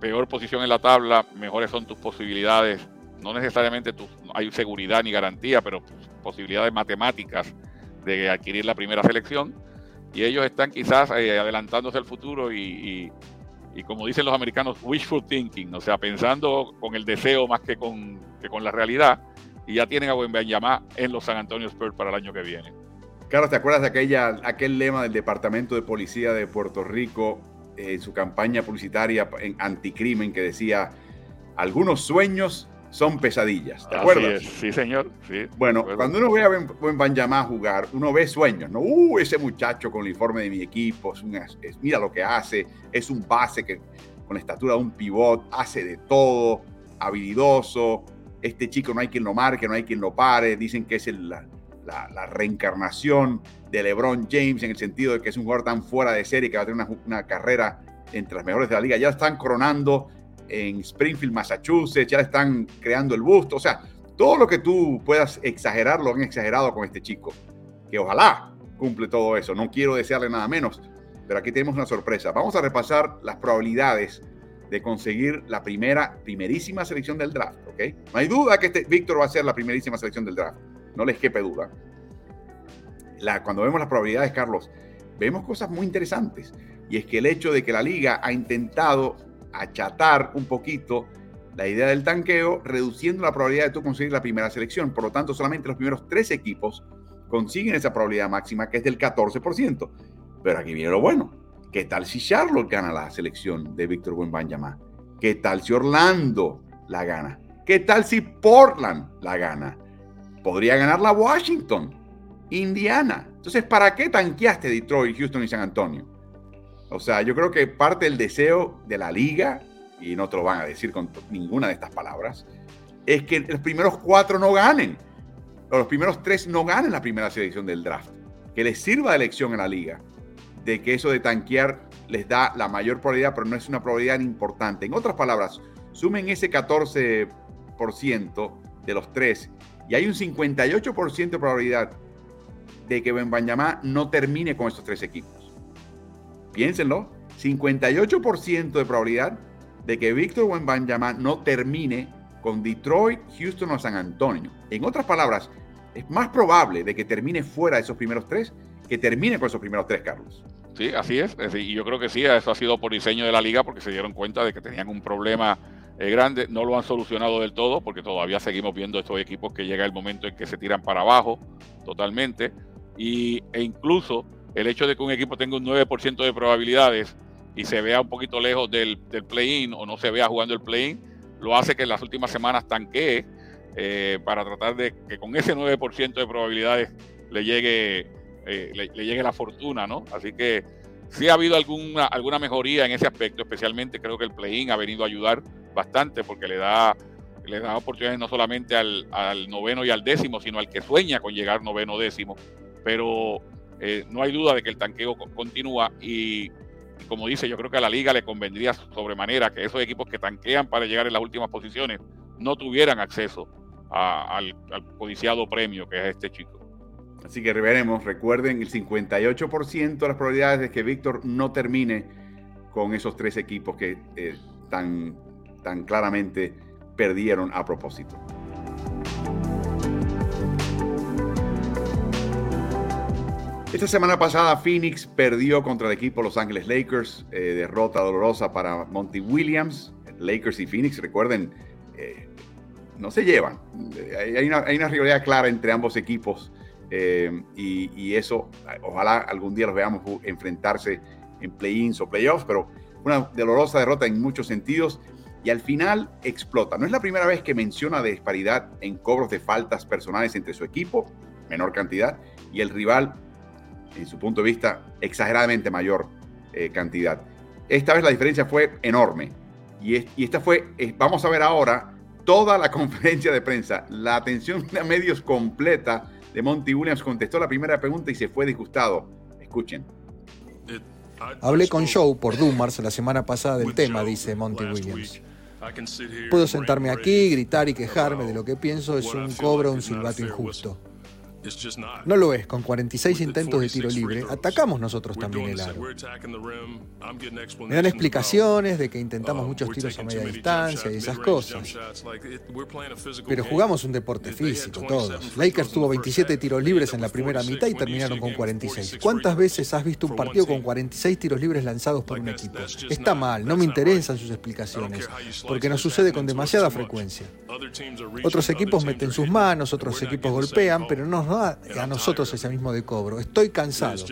peor posición en la tabla, mejores son tus posibilidades. No necesariamente hay seguridad ni garantía, pero posibilidades matemáticas de adquirir la primera selección. Y ellos están quizás eh, adelantándose al futuro y como dicen los americanos, wishful thinking, o sea, pensando con el deseo más que con, que con la realidad, y ya tienen a Wembanyama en los San Antonio Spurs para el año que viene. Carlos, ¿te acuerdas de aquella, aquel lema del Departamento de Policía de Puerto Rico en su campaña publicitaria en anticrimen que decía, algunos sueños son pesadillas. ¿Te acuerdas? Sí, señor. Sí, bueno, cuando uno ve a Benjamín jugar, uno ve sueños, ¿no? Uh, ese muchacho con el uniforme de mi equipo, es mira lo que hace, es un base que con la estatura de un pivot, hace de todo, habilidoso. Este chico no hay quien lo marque, no hay quien lo pare. Dicen que es la, la, reencarnación de LeBron James en el sentido de que es un jugador tan fuera de serie que va a tener una, una carrera entre las mejores de la liga. Ya están coronando en Springfield, Massachusetts, ya están creando el busto. O sea, todo lo que tú puedas exagerar lo han exagerado con este chico. Que ojalá cumple todo eso. No quiero desearle nada menos, pero aquí tenemos una sorpresa. Vamos a repasar las probabilidades de conseguir la primera, primerísima selección del draft, ¿ok? No hay duda que este Víctor va a ser la primerísima selección del draft. No les quepe duda. La, cuando vemos las probabilidades, Carlos, vemos cosas muy interesantes. Y es que el hecho de que la liga ha intentado achatar un poquito la idea del tanqueo, reduciendo la probabilidad de tú conseguir la primera selección. Por lo tanto, solamente los primeros tres equipos consiguen esa probabilidad máxima, que es del 14%. Pero aquí viene lo bueno. ¿Qué tal si Charlotte gana la selección de Víctor Wembanyama? ¿Qué tal si Orlando la gana? ¿Qué tal si Portland la gana? Podría ganar la Washington, Indiana. Entonces, ¿para qué tanqueaste Detroit, Houston y San Antonio? O sea, yo creo que parte del deseo de la liga, y no te lo van a decir con ninguna de estas palabras, es que los primeros cuatro no ganen, o los primeros tres no ganen la primera selección del draft. Que les sirva de lección a la liga, de que eso de tanquear les da la mayor probabilidad, pero no es una probabilidad importante. En otras palabras, sumen ese 14% de los tres y hay un 58% de probabilidad de que Benbanyamá no termine con estos tres equipos piénsenlo, 58% de probabilidad de que Víctor Wembanyama no termine con Detroit, Houston o San Antonio. En otras palabras, es más probable de que termine fuera de esos primeros tres que termine con esos primeros tres, Carlos. Sí, así es. Y yo creo que sí, eso ha sido por diseño de la liga porque se dieron cuenta de que tenían un problema eh, grande. No lo han solucionado del todo porque todavía seguimos viendo estos equipos que llega el momento en que se tiran para abajo totalmente. Y, e incluso el hecho de que un equipo tenga un 9% de probabilidades y se vea un poquito lejos del, play-in o no se vea jugando el play-in, lo hace que en las últimas semanas tanquee eh, para tratar de que con ese 9% de probabilidades le llegue, eh, le, llegue la fortuna, ¿no? Así que sí ha habido alguna, alguna mejoría en ese aspecto, especialmente creo que el play-in ha venido a ayudar bastante porque le da, le da oportunidades no solamente al, al noveno y al décimo, sino al que sueña con llegar noveno décimo. Pero eh, no hay duda de que el tanqueo continúa y, como dice, yo creo que a la liga le convendría sobremanera que esos equipos que tanquean para llegar en las últimas posiciones no tuvieran acceso al, codiciado premio que es este chico. Así que veremos, recuerden, el 58% de las probabilidades de que Víctor no termine con esos tres equipos que eh, tan, tan claramente perdieron a propósito. Esta semana pasada Phoenix perdió contra el equipo Los Ángeles Lakers, eh, derrota dolorosa para Monty Williams. Lakers y Phoenix, recuerden, eh, no se llevan. Hay una, rivalidad clara entre ambos equipos eh, y, eso, ojalá algún día los veamos enfrentarse en play-ins o playoffs, pero una dolorosa derrota en muchos sentidos y al final explota. No es la primera vez que menciona disparidad en cobros de faltas personales entre su equipo, menor cantidad, y el rival en su punto de vista, exageradamente mayor eh, cantidad. Esta vez la diferencia fue enorme. Y, esta fue, vamos a ver ahora toda la (laughs) conferencia de prensa. La atención (laughs) de medios completa de Monty Williams contestó la primera pregunta y se fue disgustado. Escuchen. Hablé con Joe por Dumars la semana pasada del tema, dice Monty Williams. Puedo sentarme aquí, gritar y quejarme de lo que pienso es un cobro, un silbato injusto. No lo es, con 46 intentos de tiro libre, atacamos nosotros también el aro. Me dan explicaciones de que intentamos uh, muchos tiros a media distancia y esas cosas. Pero jugamos un deporte físico, todos. Lakers tuvo 27 tiros libres en la primera mitad y terminaron con 46. ¿Cuántas veces has visto un partido con 46 tiros libres lanzados por un equipo? Está mal, no me interesan sus explicaciones, porque nos sucede con demasiada frecuencia. Otros equipos meten sus manos, otros equipos golpean, pero no a nosotros ese mismo de cobro. Estoy cansado.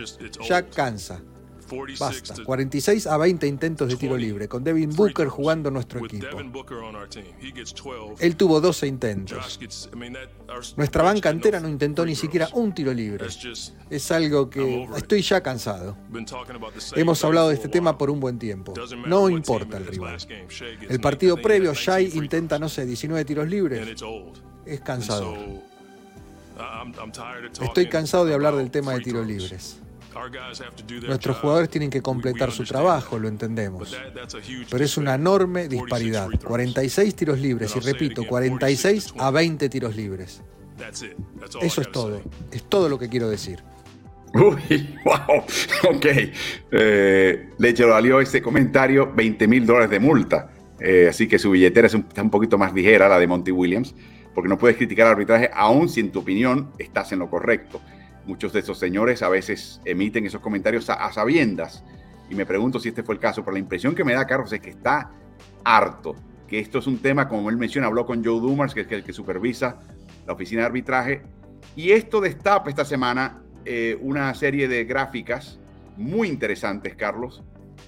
Ya cansa. Basta. 46 a 20 intentos de tiro libre, con Devin Booker jugando nuestro equipo. Él tuvo 12 intentos. Nuestra banca entera no intentó ni siquiera un tiro libre. Es algo que estoy ya cansado. Hemos hablado de este tema por un buen tiempo. No importa el rival. El partido previo, Shai intenta, no sé, 19 tiros libres. Es cansador. Estoy cansado de hablar del tema de tiros libres. Nuestros jugadores tienen que completar su trabajo, lo entendemos. Pero es una enorme disparidad. 46 tiros libres, y repito, 46 a 20 tiros libres. Eso es todo. Es todo lo que quiero decir. Uy, (laughs) wow, ok. Eh, le valió ese comentario 20 mil dólares de multa. Eh, así que su billetera está un poquito más ligera, la de Monty Williams porque no puedes criticar el arbitraje aun si en tu opinión estás en lo correcto. Muchos de esos señores a veces emiten esos comentarios a, sabiendas y me pregunto si este fue el caso, pero la impresión que me da Carlos es que está harto, que esto es un tema, como él menciona, habló con Joe Dumas, que es el que supervisa la oficina de arbitraje, y esto destapa esta semana eh, una serie de gráficas muy interesantes, Carlos,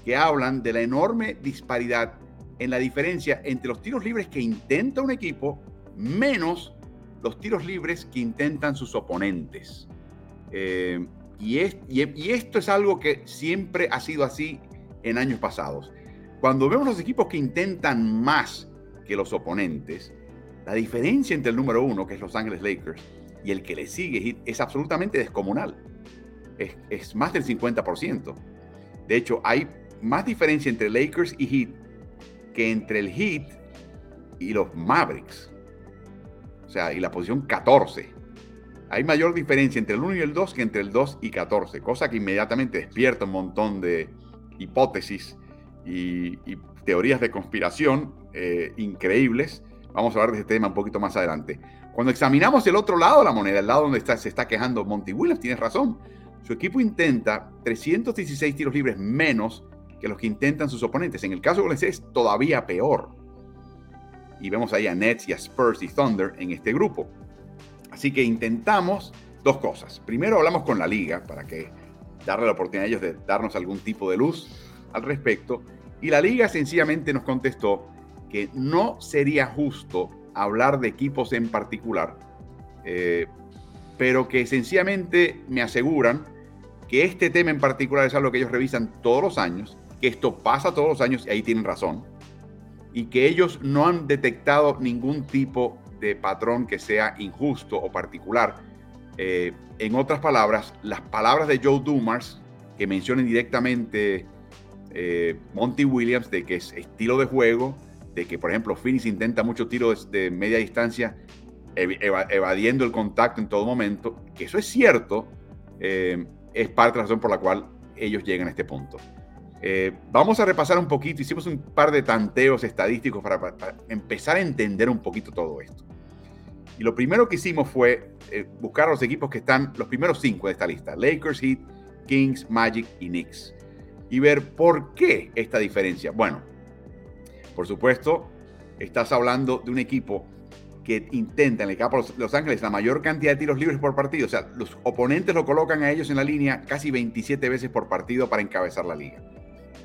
que hablan de la enorme disparidad en la diferencia entre los tiros libres que intenta un equipo menos los tiros libres que intentan sus oponentes. Eh, y, y, esto es algo que siempre ha sido así en años pasados. Cuando vemos los equipos que intentan más que los oponentes, la diferencia entre el número uno, que es Los Ángeles Lakers, y el que le sigue es absolutamente descomunal. Es, es más del 50%. De hecho, hay más diferencia entre Lakers y Heat que entre el Heat y los Mavericks. O sea, y la posición 14. Hay mayor diferencia entre el 1 y el 2 que entre el 2 y 14, cosa que inmediatamente despierta un montón de hipótesis y, teorías de conspiración eh, increíbles. Vamos a hablar de este tema un poquito más adelante. Cuando examinamos el otro lado de la moneda, el lado donde está, se está quejando Monty Williams, tienes razón. Su equipo intenta 316 tiros libres menos que los que intentan sus oponentes. En el caso de Golden es todavía peor y vemos ahí a Nets y a Spurs y Thunder en este grupo. Así que intentamos dos cosas. Primero hablamos con la liga para que darle la oportunidad a ellos de darnos algún tipo de luz al respecto. Y la liga sencillamente nos contestó que no sería justo hablar de equipos en particular, eh, pero que sencillamente me aseguran que este tema en particular es algo que ellos revisan todos los años, que esto pasa todos los años y ahí tienen razón y que ellos no han detectado ningún tipo de patrón que sea injusto o particular. Eh, en otras palabras, las palabras de Joe Dumars, que mencionan directamente eh, Monty Williams, de que es estilo de juego, de que, por ejemplo, Phoenix intenta muchos tiros de media distancia, evadiendo el contacto en todo momento, que eso es cierto, eh, es parte de la razón por la cual ellos llegan a este punto. Eh, vamos a repasar un poquito, hicimos un par de tanteos estadísticos para, empezar a entender un poquito todo esto. Y lo primero que hicimos fue eh, buscar los equipos que están, los primeros cinco de esta lista, Lakers, Heat, Kings, Magic y Knicks, y ver por qué esta diferencia. Bueno, por supuesto, estás hablando de un equipo que intenta en el campo de Los Ángeles la mayor cantidad de tiros libres por partido. O sea, los oponentes lo colocan a ellos en la línea casi 27 veces por partido para encabezar la liga.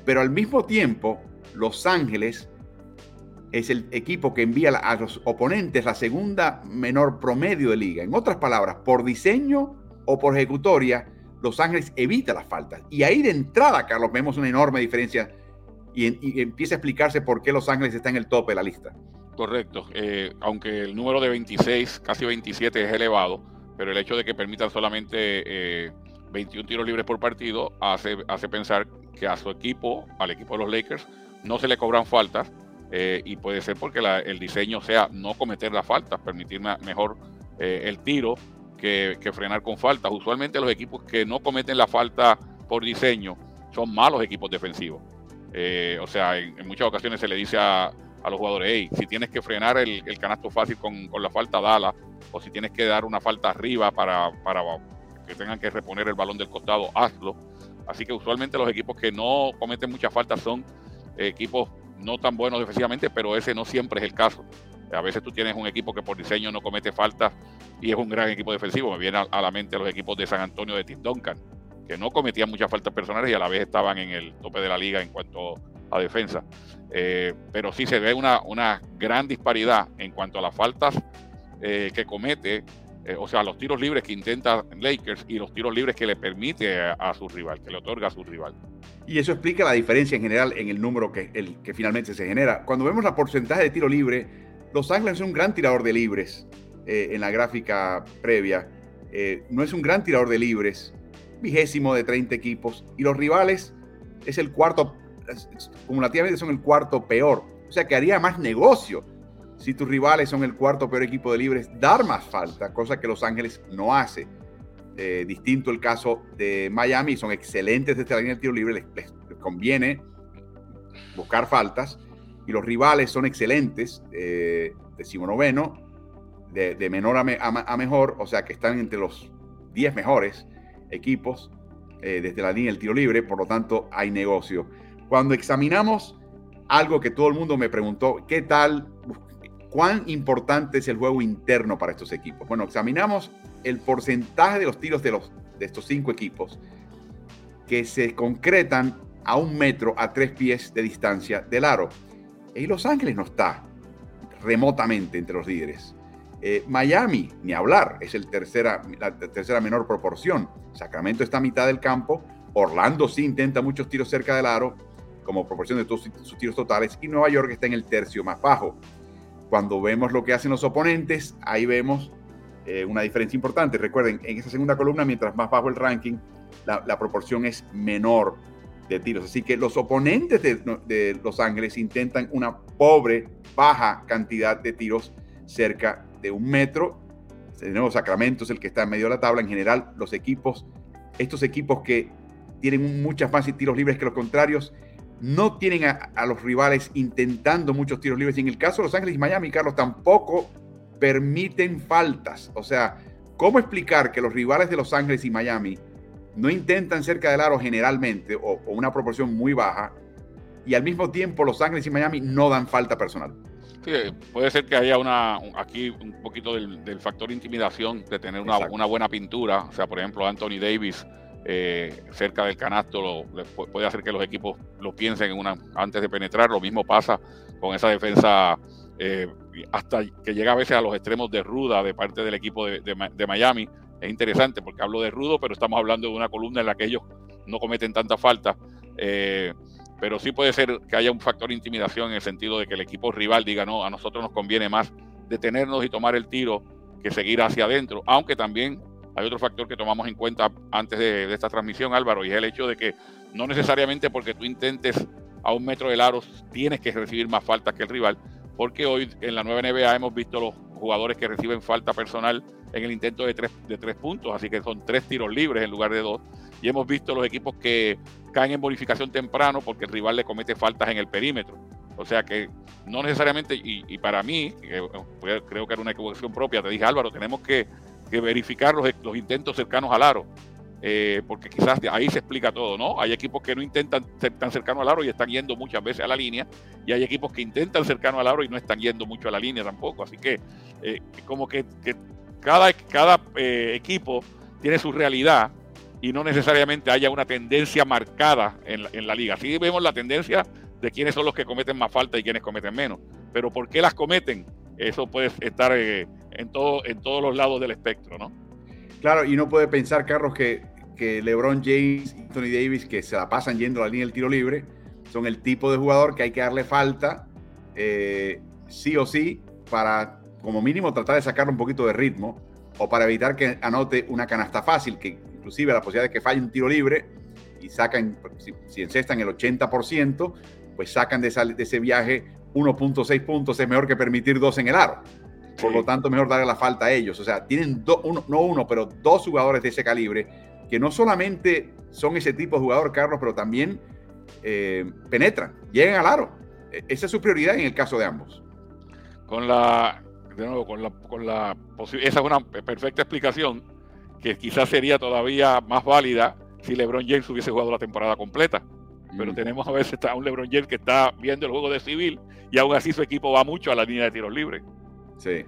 Pero al mismo tiempo, Los Ángeles es el equipo que envía a los oponentes la segunda menor promedio de liga. En otras palabras, por diseño o por ejecutoria, Los Ángeles evita las faltas. Y ahí de entrada, Carlos, vemos una enorme diferencia y, empieza a explicarse por qué Los Ángeles está en el tope de la lista. Correcto. Eh, aunque el número de 26, casi 27 es elevado, pero el hecho de que permitan solamente 21 eh, tiros libres por partido hace pensar que a su equipo, al equipo de los Lakers, no se le cobran faltas eh, y puede ser porque el diseño sea no cometer las faltas, permitir mejor eh, el tiro que, frenar con faltas. Usualmente los equipos que no cometen la falta por diseño son malos equipos defensivos. Eh, o sea, en, muchas ocasiones se le dice a, los jugadores, hey, si tienes que frenar el, canasto fácil con, la falta, dala, o si tienes que dar una falta arriba para, para que tengan que reponer el balón del costado, hazlo. Así que usualmente los equipos que no cometen muchas faltas son equipos no tan buenos defensivamente, pero ese no siempre es el caso. A veces tú tienes un equipo que por diseño no comete faltas y es un gran equipo defensivo. Me viene a, la mente los equipos de San Antonio de Tim Duncan, que no cometían muchas faltas personales y a la vez estaban en el tope de la liga en cuanto a defensa. Eh, pero sí se ve una, una gran disparidad en cuanto a las faltas eh, que comete eh, o sea, los tiros libres que intenta Lakers y los tiros libres que le permite a, su rival, que le otorga a su rival. Y eso explica la diferencia en general en el número que, el, que finalmente se genera. Cuando vemos la porcentaje de tiro libre, Los Ángeles es un gran tirador de libres eh, en la gráfica previa. Eh, no es un gran tirador de libres, vigésimo de 30 equipos, y los rivales es el cuarto, acumulativamente son el cuarto peor. O sea que haría más negocio si tus rivales son el cuarto peor equipo de libres, dar más falta, cosa que Los Ángeles no hace. Eh, distinto el caso de Miami, son excelentes desde la línea del tiro libre, les, conviene buscar faltas, y los rivales son excelentes, eh, decimonoveno, de, de menor a, mejor, o sea que están entre los 10 mejores equipos eh, desde la línea del tiro libre, por lo tanto hay negocio. Cuando examinamos algo que todo el mundo me preguntó, ¿qué tal ¿Cuán importante es el juego interno para estos equipos? Bueno, examinamos el porcentaje de los tiros de, los, de estos cinco equipos que se concretan a un metro a tres pies de distancia del aro. Y Los Ángeles no está remotamente entre los líderes. Eh, Miami, ni hablar, es el tercera, la tercera menor proporción. Sacramento está a mitad del campo. Orlando sí intenta muchos tiros cerca del aro, como proporción de todos sus tiros totales. Y Nueva York está en el tercio más bajo. Cuando vemos lo que hacen los oponentes, ahí vemos eh, una diferencia importante. Recuerden, en esa segunda columna, mientras más bajo el ranking, la, proporción es menor de tiros. Así que los oponentes de, Los Ángeles intentan una pobre, baja cantidad de tiros cerca de un metro. De nuevo, Sacramento es el que está en medio de la tabla. En general, los equipos, estos equipos que tienen muchas más tiros libres que los contrarios, no tienen a, los rivales intentando muchos tiros libres. Y en el caso de Los Ángeles y Miami, Carlos, tampoco permiten faltas. O sea, ¿cómo explicar que los rivales de Los Ángeles y Miami no intentan cerca del aro generalmente o, una proporción muy baja y al mismo tiempo Los Ángeles y Miami no dan falta personal? Sí, puede ser que haya una aquí un poquito del, factor intimidación de tener una, una, buena pintura. O sea, por ejemplo, Anthony Davis eh, cerca del canasto puede hacer que los equipos lo piensen antes de penetrar. Lo mismo pasa con esa defensa eh, hasta que llega a veces a los extremos de ruda de parte del equipo de, Miami. Es interesante porque hablo de rudo, pero estamos hablando de una columna en la que ellos no cometen tanta falta. Eh, pero sí puede ser que haya un factor de intimidación en el sentido de que el equipo rival diga, no, a nosotros nos conviene más detenernos y tomar el tiro que seguir hacia adentro, aunque también hay otro factor que tomamos en cuenta antes de, esta transmisión, Álvaro, y es el hecho de que no necesariamente porque tú intentes a un metro del aro tienes que recibir más faltas que el rival, porque hoy en la nueva NBA hemos visto los jugadores que reciben falta personal en el intento de tres, de tres puntos, así que son tres tiros libres en lugar de dos. Y hemos visto los equipos que caen en bonificación temprano porque el rival le comete faltas en el perímetro. O sea que no necesariamente, y, para mí, creo que era una equivocación propia, te dije Álvaro, tenemos que, verificar los, los intentos cercanos al aro eh, porque quizás ahí se explica todo, ¿no? Hay equipos que no intentan ser tan cercanos al aro y están yendo muchas veces a la línea, y hay equipos que intentan cercano al aro y no están yendo mucho a la línea tampoco. Así que, eh, como que, cada, cada eh, equipo tiene su realidad y no necesariamente haya una tendencia marcada en la, en la liga. Sí vemos la tendencia de quiénes son los que cometen más falta y quiénes cometen menos, pero ¿por qué las cometen? Eso puede estar en, todo, en todos los lados del espectro, ¿no? Claro, y no puede pensar, Carlos, que, que LeBron James y Anthony Davis, que se la pasan yendo a la línea del tiro libre, son el tipo de jugador que hay que darle falta, eh, sí o sí, para como mínimo tratar de sacarle un poquito de ritmo o para evitar que anote una canasta fácil, que inclusive la posibilidad de que falle un tiro libre y sacan, si, si encestan el 80%, pues sacan de, de ese viaje 1.6 puntos, es mejor que permitir dos en el aro. Por lo tanto, mejor darle la falta a ellos. O sea, tienen uno, no uno, pero dos jugadores de ese calibre que no solamente son ese tipo de jugador, Carlos, pero también eh, penetran, llegan al aro. E, esa es su prioridad en el caso de ambos. Con la, de nuevo, con la, con la esa es una perfecta explicación que quizás sería todavía más válida si LeBron James hubiese jugado la temporada completa. Pero mm. tenemos a veces a un LeBron James que está viendo el juego de civil y aún así su equipo va mucho a la línea de tiros libres. Sí.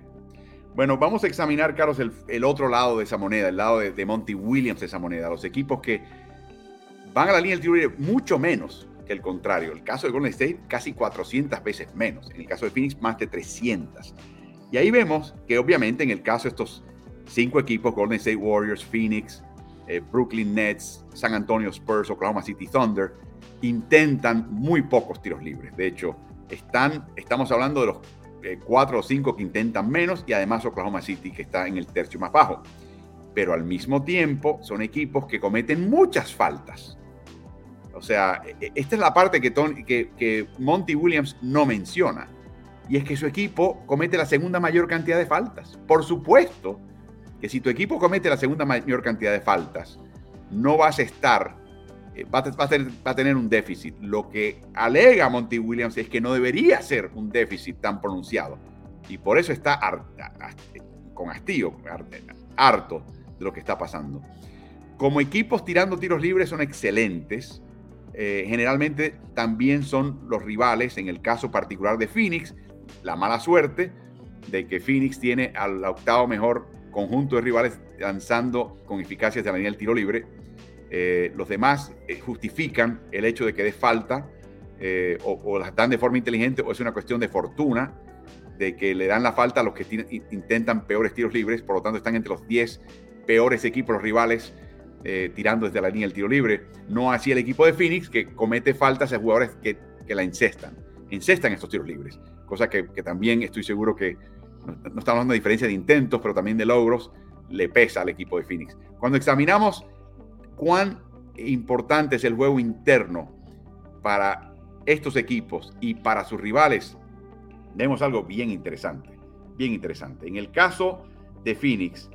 Bueno, vamos a examinar, Carlos, el, otro lado de esa moneda, el lado de, Monty Williams de esa moneda, los equipos que van a la línea del tiro mucho menos que el contrario. El caso de Golden State, casi 400 veces menos. En el caso de Phoenix, más de 300. Y ahí vemos que obviamente en el caso de estos cinco equipos, Golden State Warriors, Phoenix, eh, Brooklyn Nets, San Antonio Spurs, Oklahoma City Thunder, intentan muy pocos tiros libres. De hecho, están, estamos hablando de los eh, cuatro o cinco que intentan menos y además Oklahoma City que está en el tercio más bajo. Pero al mismo tiempo son equipos que cometen muchas faltas. O sea, e, e, esta es la parte que, que, Monty Williams no menciona. Y es que su equipo comete la segunda mayor cantidad de faltas. Por supuesto que si tu equipo comete la segunda mayor cantidad de faltas, no vas a estar va, a tener, un déficit. Lo que alega Monty Williams es que no debería ser un déficit tan pronunciado. Y por eso está con hastío, harto de lo que está pasando. Como equipos tirando tiros libres son excelentes. Eh, generalmente también son los rivales, en el caso particular de Phoenix, la mala suerte de que Phoenix tiene al octavo mejor conjunto de rivales lanzando con eficacia de la línea del tiro libre eh, los demás eh, justifican el hecho de que dé falta eh, o, las dan de forma inteligente o es una cuestión de fortuna de que le dan la falta a los que intentan peores tiros libres, por lo tanto están entre los 10 peores equipos, rivales, tirando desde la línea del tiro libre. No así el equipo de Phoenix, que comete faltas a jugadores que, la incestan, incestan estos tiros libres, cosa que, también estoy seguro que no, no estamos hablando de diferencia de intentos, pero también de logros, le pesa al equipo de Phoenix. Cuando examinamos cuán importante es el juego interno para estos equipos y para sus rivales, vemos algo bien interesante, bien interesante. En el caso de Phoenix,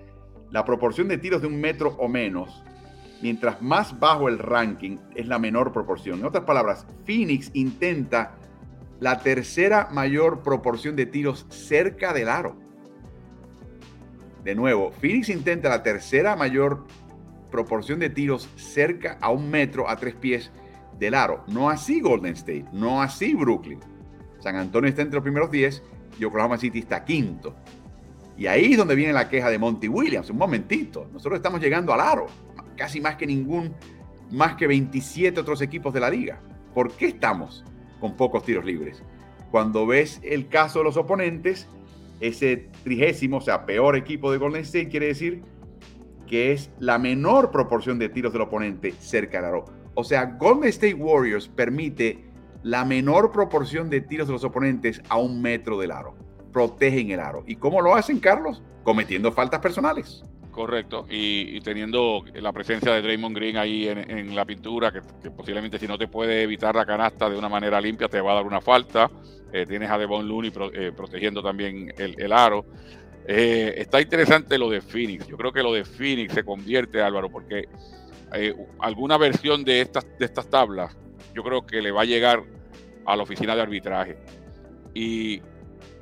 la proporción de tiros de un metro o menos, mientras más bajo el ranking, es la menor proporción. En otras palabras, Phoenix intenta la tercera mayor proporción de tiros cerca del aro. De nuevo, Phoenix intenta la tercera mayor proporción de tiros cerca a un metro a tres pies del aro. No así Golden State, no así Brooklyn. San Antonio está entre los primeros 10 y Oklahoma City está quinto. Y ahí es donde viene la queja de Monty Williams. Un momentito, nosotros estamos llegando al aro, casi más que ningún, más que 27 otros equipos de la liga. ¿Por qué estamos con pocos tiros libres? Cuando ves el caso de los oponentes, ese trigésimo, o sea, peor equipo de Golden State, quiere decir que es la menor proporción de tiros del oponente cerca del aro. O sea, Golden State Warriors permite la menor proporción de tiros de los oponentes a un metro del aro. Protegen el aro. ¿Y cómo lo hacen, Carlos? Cometiendo faltas personales. Correcto, y, teniendo la presencia de Draymond Green ahí en, la pintura, que, posiblemente si no te puede evitar la canasta de una manera limpia, te va a dar una falta. Eh, tienes a Devon Looney eh, protegiendo también el, aro. Eh, está interesante lo de Phoenix. Yo creo que lo de Phoenix se convierte, Álvaro, porque eh, alguna versión de estas, de estas tablas, yo creo que le va a llegar a la oficina de arbitraje. Y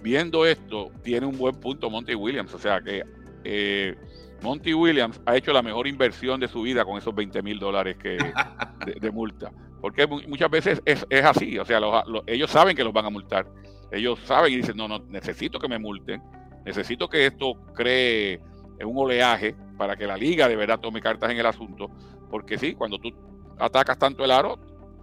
viendo esto, tiene un buen punto Monty Williams. O sea que eh, Monty Williams ha hecho la mejor inversión de su vida con esos 20 mil dólares que, (laughs) de, multa. Porque muchas veces es, así. O sea, ellos saben que los van a multar. Ellos saben y dicen, no, no, necesito que me multen Necesito que esto cree un oleaje para que la liga de verdad tome cartas en el asunto, porque sí, cuando tú atacas tanto el aro,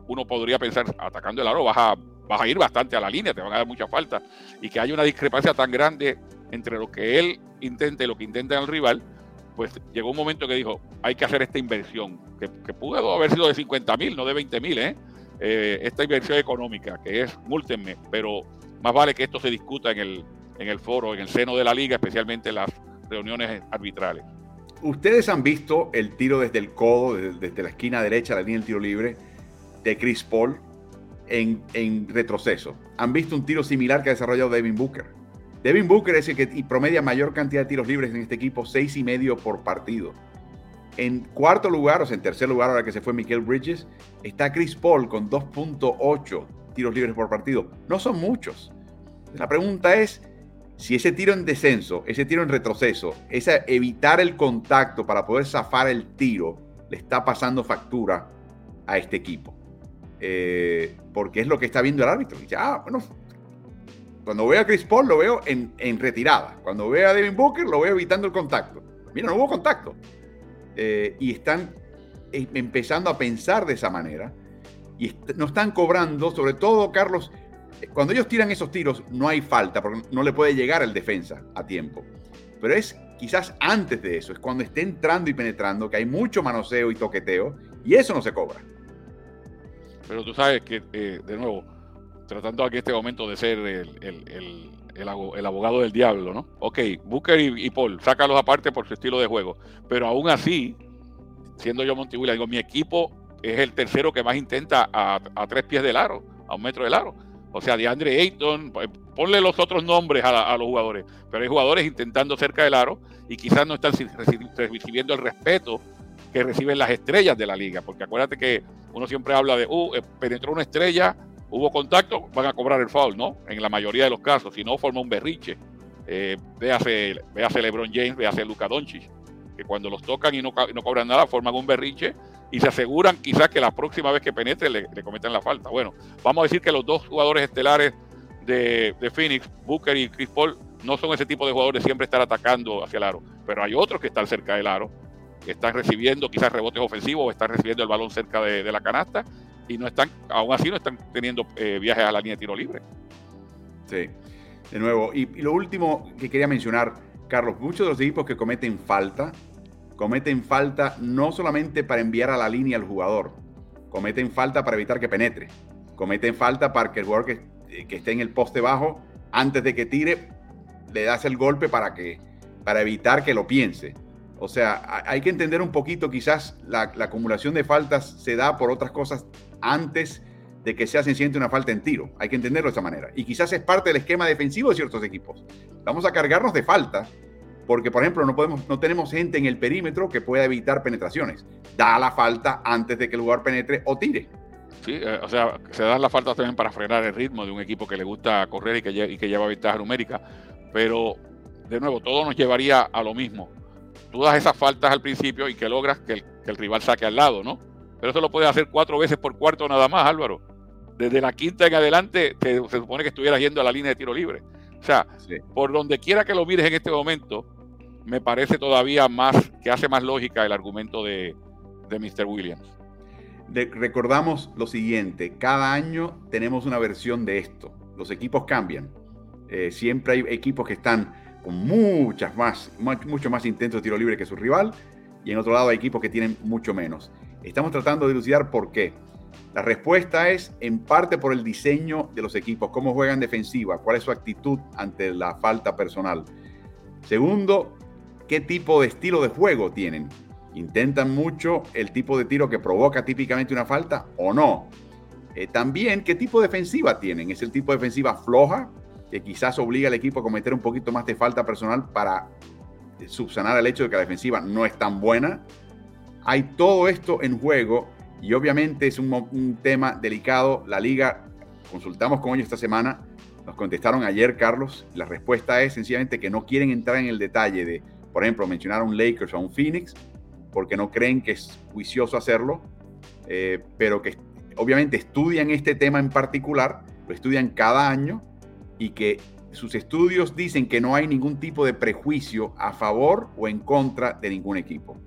uno podría pensar, atacando el aro vas a, vas a ir bastante a la línea, te van a dar mucha falta, y que haya una discrepancia tan grande entre lo que él intenta y lo que intenta el rival, pues llegó un momento que dijo, hay que hacer esta inversión, que, que pudo haber sido de 50 mil, no de 20 mil, ¿eh? ¿eh? esta inversión económica, que es múltenme, pero más vale que esto se discuta en el, en el foro, en el seno de la liga, especialmente las reuniones arbitrales. Ustedes han visto el tiro desde el codo, desde, la esquina derecha, la línea del tiro libre de Chris Paul en, en, retroceso. Han visto un tiro similar que ha desarrollado Devin Booker. Devin Booker es el que promedia mayor cantidad de tiros libres en este equipo, seis y medio por partido. En cuarto lugar, o sea, en tercer lugar, ahora que se fue Michael Bridges, está Chris Paul con 2.8 tiros libres por partido. No son muchos. La pregunta es, si ese tiro en descenso, ese tiro en retroceso, ese evitar el contacto para poder zafar el tiro, le está pasando factura a este equipo. Eh, porque es lo que está viendo el árbitro. Ah, bueno, cuando veo a Chris Paul lo veo en, retirada. Cuando veo a Devin Booker lo veo evitando el contacto. Mira, no hubo contacto. Eh, y están eh, empezando a pensar de esa manera. Y no están cobrando, sobre todo, Carlos, cuando ellos tiran esos tiros, no hay falta, porque no le puede llegar el defensa a tiempo. Pero es quizás antes de eso, es cuando esté entrando y penetrando, que hay mucho manoseo y toqueteo, y eso no se cobra. Pero tú sabes que, eh, de nuevo, tratando aquí este momento de ser el, abogado del diablo, ¿no? Ok, Booker y, Paul, sácalos aparte por su estilo de juego, pero aún así, siendo yo Montevideo, digo, mi equipo es el tercero que más intenta a, a tres pies del aro, a un metro del aro o sea, de Andre Ayton, pues, ponle los otros nombres a, los jugadores, pero hay jugadores intentando cerca del aro y quizás no están recibiendo el respeto que reciben las estrellas de la liga, porque acuérdate que uno siempre habla de, uh, eh, penetró una estrella, hubo contacto, van a cobrar el foul, ¿no? En la mayoría de los casos, si no forma un berriche. Eh, véase, véase LeBron James, véase Luca Doncic, que cuando los tocan y no, no cobran nada, forman un berriche y se aseguran quizás que la próxima vez que penetre le, cometan la falta. Bueno, vamos a decir que los dos jugadores estelares de, Phoenix, Booker y Chris Paul, no son ese tipo de jugadores siempre estar atacando hacia el aro, pero hay otros que están cerca del aro, que están recibiendo quizás rebotes ofensivos o están recibiendo el balón cerca de, la canasta y no están, aún así no están teniendo eh, viajes a la línea de tiro libre. Sí, de nuevo. y lo último que quería mencionar, Carlos, muchos de los equipos que cometen falta cometen falta no solamente para enviar a la línea al jugador, cometen falta para evitar que penetre, cometen falta para que el jugador que, esté en el poste bajo, antes de que tire, le das el golpe para, que, para evitar que lo piense. O sea, hay que entender un poquito, quizás la, acumulación de faltas se da por otras cosas antes de que sea sencillamente una falta en tiro. Hay que entenderlo de esa manera. Y quizás es parte del esquema defensivo de ciertos equipos. Vamos a cargarnos de faltas porque por ejemplo no, podemos, no tenemos gente en el perímetro que pueda evitar penetraciones. Da la falta antes de que el jugador penetre o tire. Sí, eh, o sea, se dan las faltas también para frenar el ritmo de un equipo que le gusta correr y que, y que lleva ventaja numérica, pero de nuevo, todo nos llevaría a lo mismo. Tú das esas faltas al principio y que logras que el, rival saque al lado, ¿no? Pero eso lo puedes hacer cuatro veces por cuarto nada más, Álvaro. Desde la quinta en adelante se supone que estuvieras yendo a la línea de tiro libre. O sea, por donde quiera que lo mires en este momento, me parece todavía más, que hace más lógica el argumento de, de Mr. Williams. recordamos lo siguiente, cada año tenemos una versión de esto, los equipos cambian, eh, siempre hay equipos que están con muchas más, mucho más intentos de tiro libre que su rival, y en otro lado hay equipos que tienen mucho menos. Estamos tratando de dilucidar por qué. La respuesta es en parte por el diseño de los equipos, cómo juegan defensiva, cuál es su actitud ante la falta personal. Segundo, qué tipo de estilo de juego tienen. ¿Intentan mucho el tipo de tiro que provoca típicamente una falta o no? Eh, también, ¿qué tipo de defensiva tienen? ¿Es el tipo de defensiva floja que quizás obliga al equipo a cometer un poquito más de falta personal para subsanar el hecho de que la defensiva no es tan buena. Hay todo esto en juego y obviamente es un, tema delicado. La liga, consultamos con ellos esta semana, nos contestaron ayer, Carlos. La respuesta es sencillamente que no quieren entrar en el detalle de, por ejemplo, mencionar a un Lakers o a un Phoenix, porque no creen que es juicioso hacerlo, eh, pero que obviamente estudian este tema en particular, lo estudian cada año y que sus estudios dicen que no hay ningún tipo de prejuicio a favor o en contra de ningún equipo.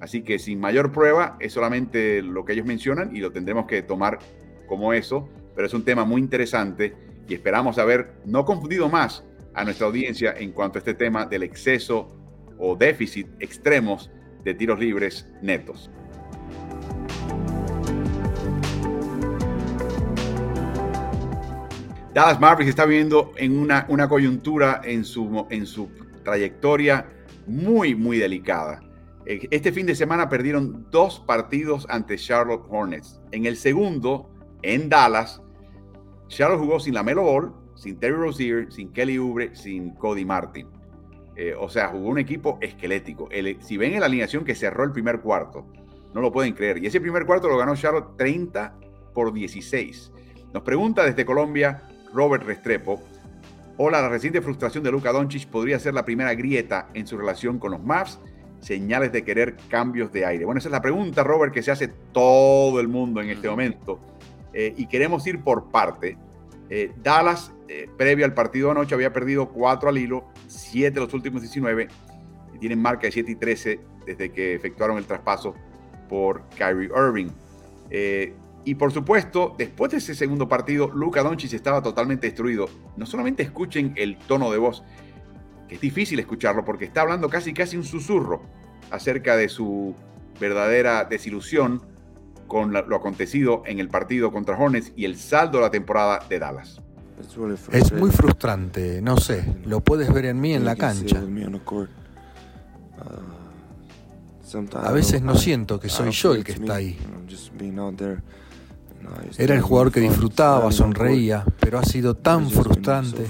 Así que sin mayor prueba es solamente lo que ellos mencionan y lo tendremos que tomar como eso, pero es un tema muy interesante y esperamos haber no confundido más a nuestra audiencia en cuanto a este tema del exceso o déficit extremos de tiros libres netos. Dallas Mavericks está viendo en una, una coyuntura en su, en su trayectoria muy, muy delicada. Eh, este fin de semana perdieron dos partidos ante Charlotte Hornets. En el segundo, en Dallas, Charlotte jugó sin la Melo Ball, sin Terry Rozier, sin Kelly Oubre, sin Cody Martin. Eh, o sea, jugó un equipo esquelético. si ven en la alineación que cerró el primer cuarto, no lo pueden creer. Y ese primer cuarto lo ganó Charlotte 30 por 16. Nos pregunta desde Colombia Robert Restrepo. Hola, la reciente frustración de Luka Doncic podría ser la primera grieta en su relación con los Mavs. Señales de querer cambios de aire. Bueno, esa es la pregunta, Robert, que se hace todo el mundo en este momento. Eh, y queremos ir por parte. Eh, Dallas, eh, previo al partido anoche, había perdido 4 al hilo, 7 de los últimos 19, y tienen marca de 7 y 13 desde que efectuaron el traspaso por Kyrie Irving. Y por supuesto, después de ese segundo partido, Luka Doncic estaba totalmente destruido. No solamente escuchen el tono de voz, que es difícil escucharlo porque está hablando casi casi un susurro acerca de su verdadera desilusión con lo acontecido en el partido contra Hornets y el saldo de la temporada de Dallas. Es muy frustrante, no sé, lo puedes ver en mí en la cancha. A veces no siento que soy yo el que está ahí. Era el jugador que disfrutaba, sonreía, pero ha sido tan frustrante.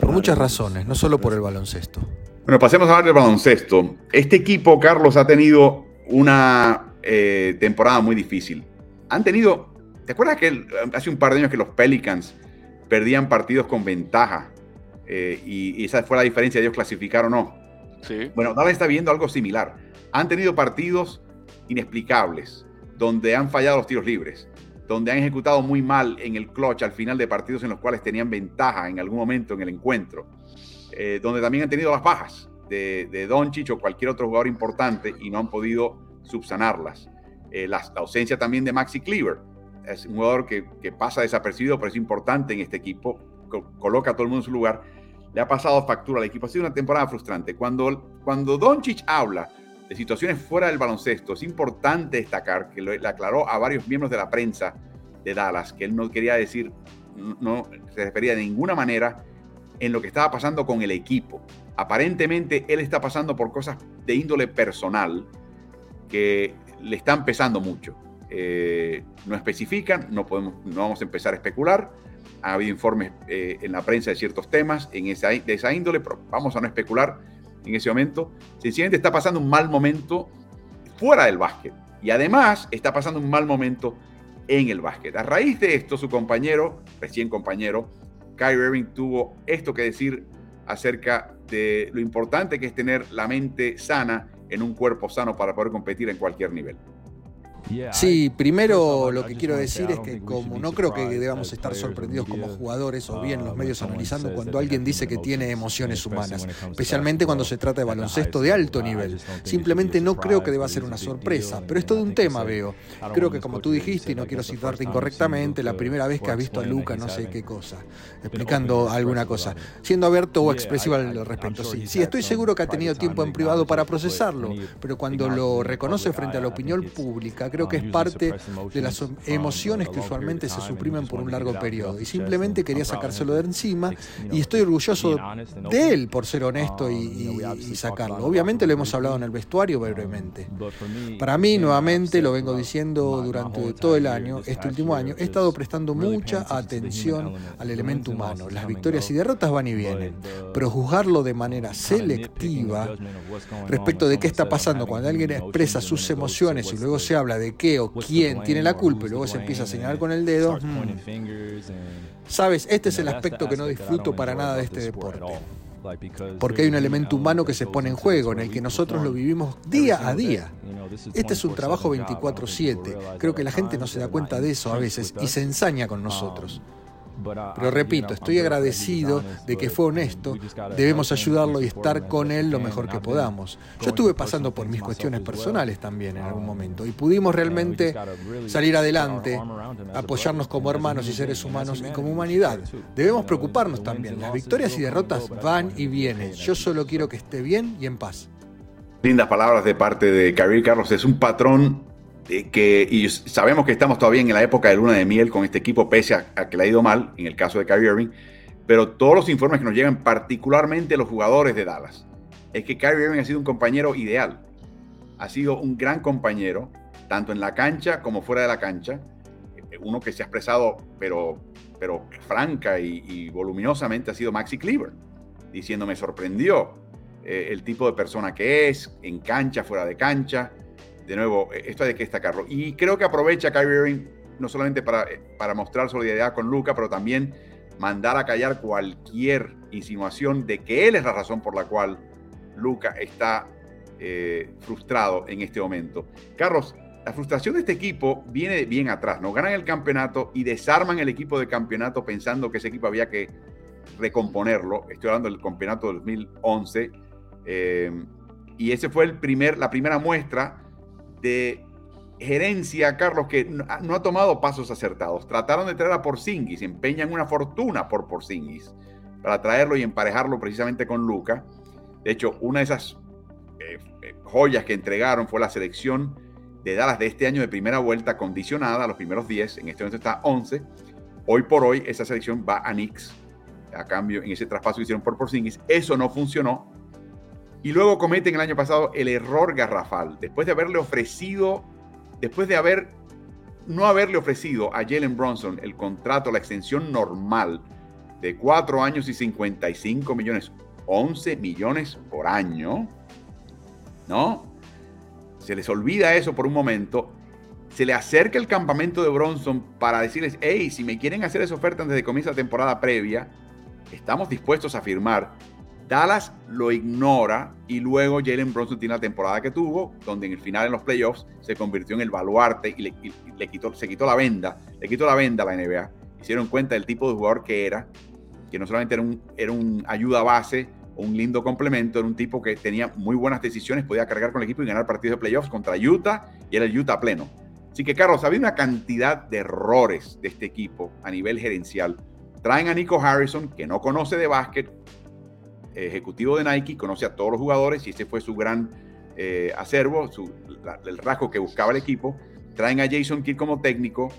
Por muchas razones, no solo por el baloncesto. Bueno, pasemos a hablar del baloncesto. Este equipo, Carlos, ha tenido una eh, temporada muy difícil. Han tenido, ¿te acuerdas que hace un par de años que los Pelicans perdían partidos con ventaja? Eh, y, esa fue la diferencia de ellos clasificar o no. Sí. Bueno, Dallas está viendo algo similar. Han tenido partidos inexplicables donde han fallado los tiros libres, donde han ejecutado muy mal en el clutch al final de partidos en los cuales tenían ventaja en algún momento en el encuentro, eh, donde también han tenido las bajas de, de Doncic o cualquier otro jugador importante y no han podido subsanarlas. Eh, la, ausencia también de Maxi Cleaver, es un jugador que, pasa desapercibido, pero es importante en este equipo, coloca a todo el mundo en su lugar. Le ha pasado factura al equipo. Ha sido una temporada frustrante. Cuando, cuando Doncic habla de situaciones fuera del baloncesto, es importante destacar que lo, le aclaró a varios miembros de la prensa de Dallas que él no quería decir, no, se refería de ninguna manera en lo que estaba pasando con el equipo. Aparentemente él está pasando por cosas de índole personal que le están pesando mucho. Eh, no especifican, no, podemos, no vamos a empezar a especular. Ha habido informes eh, en la prensa de ciertos temas en esa, de esa índole, pero vamos a no especular en ese momento, sencillamente está pasando un mal momento fuera del básquet. Y además está pasando un mal momento en el básquet. A raíz de esto, su compañero, recién compañero, Kyrie Irving, tuvo esto que decir acerca de lo importante que es tener la mente sana en un cuerpo sano para poder competir en cualquier nivel. Sí, primero lo que quiero decir es que como no creo que debamos estar sorprendidos como jugadores o bien los medios analizando cuando alguien dice que tiene emociones humanas, especialmente cuando se trata de baloncesto de alto nivel. Simplemente no creo que deba ser una sorpresa, pero es todo un tema, veo. Creo que como tú dijiste, y no quiero citarte incorrectamente, la primera vez que has visto a Luca no sé qué cosa, explicando alguna cosa, siendo abierto o expresivo al respecto. Sí, sí, estoy seguro que ha tenido tiempo en privado para procesarlo, pero cuando lo reconoce frente a la opinión pública, Creo que es parte de las emociones que usualmente se suprimen por un largo periodo. Y simplemente quería sacárselo de encima y estoy orgulloso de él por ser honesto y, sacarlo. Obviamente lo hemos hablado en el vestuario brevemente. Para mí, nuevamente, lo vengo diciendo durante todo el año, este último año, he estado prestando mucha atención al elemento humano. Las victorias y derrotas van y vienen, pero juzgarlo de manera selectiva respecto de qué está pasando cuando alguien expresa sus emociones y luego se habla de qué o quién tiene la culpa y luego se empieza a señalar con el dedo. Hmm. Sabes, este es el aspecto que no disfruto para nada de este deporte. Porque hay un elemento humano que se pone en juego, en el que nosotros lo vivimos día a día. Este es un trabajo 24/7. Creo que la gente no se da cuenta de eso a veces y se ensaña con nosotros. Pero repito, estoy agradecido de que fue honesto, debemos ayudarlo y estar con él lo mejor que podamos. Yo estuve pasando por mis cuestiones personales también en algún momento y pudimos realmente salir adelante, apoyarnos como hermanos y seres humanos y como humanidad. Debemos preocuparnos también. Las victorias y derrotas van y vienen. Yo solo quiero que esté bien y en paz. Lindas palabras de parte de Kyrie Carlos. Es un patrón que, y sabemos que estamos todavía en la época de luna de miel con este equipo, pese a, que le ha ido mal, en el caso de Kyrie Irving, pero todos los informes que nos llegan, particularmente los jugadores de Dallas, es que Kyrie Irving ha sido un compañero ideal. Ha sido un gran compañero, tanto en la cancha como fuera de la cancha. Uno que se ha expresado, pero, pero franca y, voluminosamente, ha sido Maxi Cleaver, diciendo me sorprendió eh, el tipo de persona que es, en cancha, fuera de cancha de nuevo, e, esto hay que destacarlo. Y creo que aprovecha Kyrie Irving no solamente para, eh, para mostrar solidaridad con Luca, pero también mandar a callar cualquier insinuación de que él es la razón por la cual Luca está eh, frustrado en este momento. Carlos, la frustración de este equipo viene bien atrás, ¿no? Ganan el campeonato y desarman el equipo de campeonato pensando que ese equipo había que recomponerlo. Estoy hablando del campeonato 2011. Eh, y ese fue el primer, la primera muestra de gerencia, Carlos, que no ha tomado pasos acertados. Trataron de traer a Porzingis, empeñan una fortuna por Porzingis para traerlo y emparejarlo precisamente con Luca. De hecho, una de esas eh, eh, joyas que entregaron fue la selección de Dallas de este año de primera vuelta condicionada a los primeros 10, en este momento está 11. Hoy por hoy esa selección va a Knicks a cambio en ese traspaso que hicieron por Porzingis. Eso no funcionó y luego cometen el año pasado el error garrafal, después de haberle ofrecido, después de haber, no haberle ofrecido a Jalen Bronson el contrato, la extensión normal de 4 años y 55 millones, 11 millones por año, ¿no? Se les olvida eso por un momento. Se le acerca el campamento de Bronson para decirles, hey, si me quieren hacer esa oferta antes de comienzo la temporada previa, estamos dispuestos a firmar Dallas lo ignora y luego Jalen Bronson tiene la temporada que tuvo, donde en el final en los playoffs se convirtió en el baluarte y le, quitó, se quitó la venda, le quitó la venda a la NBA. Hicieron cuenta del tipo de jugador que era, que no solamente era un, era un ayuda base o un lindo complemento, era un tipo que tenía muy buenas decisiones, podía cargar con el equipo y ganar partidos de playoffs contra Utah y era el Utah pleno. Así que, Carlos, había una cantidad de errores de este equipo a nivel gerencial. Traen a Nico Harrison, que no conoce de básquet, ejecutivo de Nike, conoce a todos los jugadores y ese fue su gran eh, acervo, el rasgo que buscaba el equipo. Traen a Jason Kidd como técnico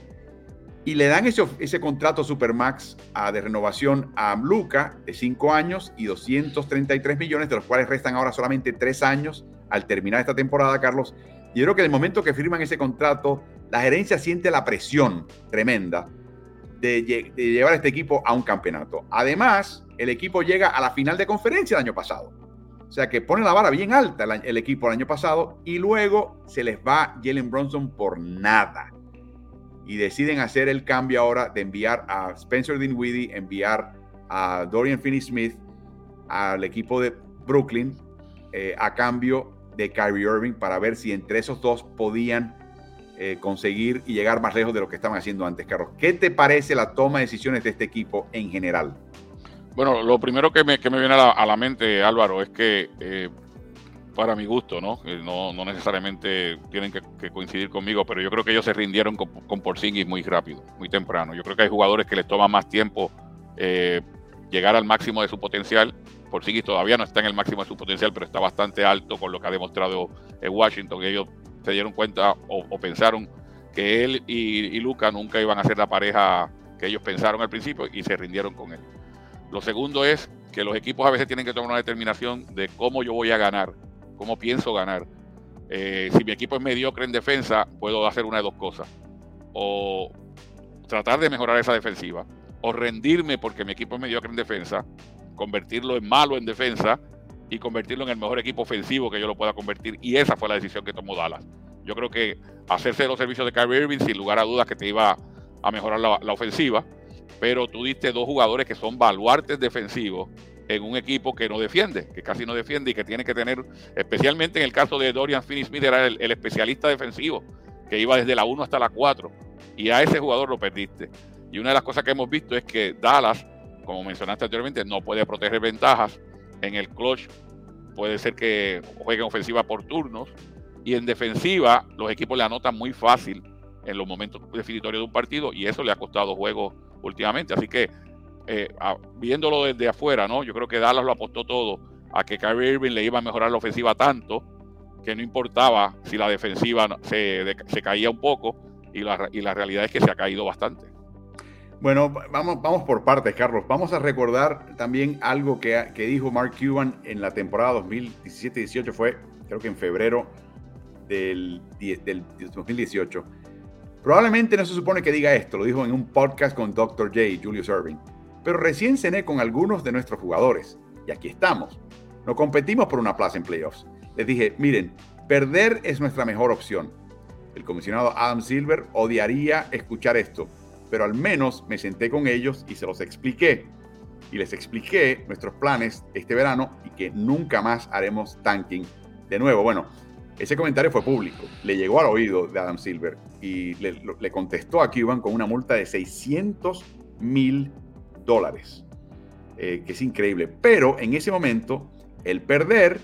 y le dan ese, ese contrato Supermax a, de renovación a Luca de 5 años y 233 millones, de los cuales restan ahora solamente 3 años al terminar esta temporada, Carlos. Y yo creo que en el momento que firman ese contrato, la gerencia siente la presión tremenda de, llevar a este equipo a un campeonato. Además, el equipo llega a la final de conferencia el año pasado. O sea que pone la vara bien alta el, equipo el año pasado y luego se les va Jalen Bronson por nada. Y deciden hacer el cambio ahora de enviar a Spencer Dinwiddie, enviar a Dorian Finney-Smith al equipo de Brooklyn eh, a cambio de Kyrie Irving para ver si entre esos dos podían eh, conseguir y llegar más lejos de lo que estaban haciendo antes, Carlos. ¿Qué te parece la toma de decisiones de este equipo en general? Bueno, lo primero que me, que me viene a la, mente, Álvaro, es que eh, para mi gusto, ¿no? ¿no? No, necesariamente tienen que, coincidir conmigo, pero yo creo que ellos se rindieron con, con Porzingis muy rápido, muy temprano. Yo creo que hay jugadores que les toma más tiempo eh, llegar al máximo de su potencial. Porzingis todavía no está en el máximo de su potencial, pero está bastante alto con lo que ha demostrado Washington. Ellos se dieron cuenta o, pensaron que él y, y, Luca nunca iban a ser la pareja que ellos pensaron al principio y se rindieron con él. Lo segundo es que los equipos a veces tienen que tomar una determinación de cómo yo voy a ganar, cómo pienso ganar. Eh, si mi equipo es mediocre en defensa, puedo hacer una de dos cosas. O tratar de mejorar esa defensiva, o rendirme porque mi equipo es mediocre en defensa, convertirlo en malo en defensa y convertirlo en el mejor equipo ofensivo que yo lo pueda convertir. Y esa fue la decisión que tomó Dallas. Yo creo que hacerse los servicios de Kyrie Irving, sin lugar a dudas, que te iba a mejorar la, ofensiva, pero tú diste dos jugadores que son baluartes defensivos en un equipo que no defiende, que casi no defiende y que tiene que tener, especialmente en el caso de Dorian Finney-Smith, era el, especialista defensivo, que iba desde la 1 hasta la 4, y a ese jugador lo perdiste. Y una de las cosas que hemos visto es que Dallas, como mencionaste anteriormente, no puede proteger ventajas. En el clutch puede ser que jueguen ofensiva por turnos, y en defensiva los equipos le anotan muy fácil en los momentos definitorios de un partido, y eso le ha costado juegos últimamente. Así que eh, viéndolo desde afuera, ¿no? Yo creo que Dallas lo apostó todo a que Kyrie Irving le iba a mejorar la ofensiva tanto que no importaba si la defensiva se, se caía un poco y la, y la, realidad es que se ha caído bastante. Bueno, vamos, vamos por partes, Carlos. Vamos a recordar también algo que, que dijo Mark Cuban en la temporada 2017-18, fue creo que en febrero del, del 2018. Probablemente no se supone que diga esto, lo dijo en un podcast con Dr. J, Julius Irving pero recién cené con algunos de nuestros jugadores y aquí estamos. No competimos por una plaza en playoffs. Les dije, miren, perder es nuestra mejor opción. El comisionado Adam Silver odiaría escuchar esto, pero al menos me senté con ellos y se los expliqué. Y les expliqué nuestros planes este verano y que nunca más haremos tanking. De nuevo, bueno, ese comentario fue público, le llegó al oído de Adam Silver y le, contestó a Cuban con una multa de 600 mil dólares, eh, que es increíble. Pero en ese momento, el perder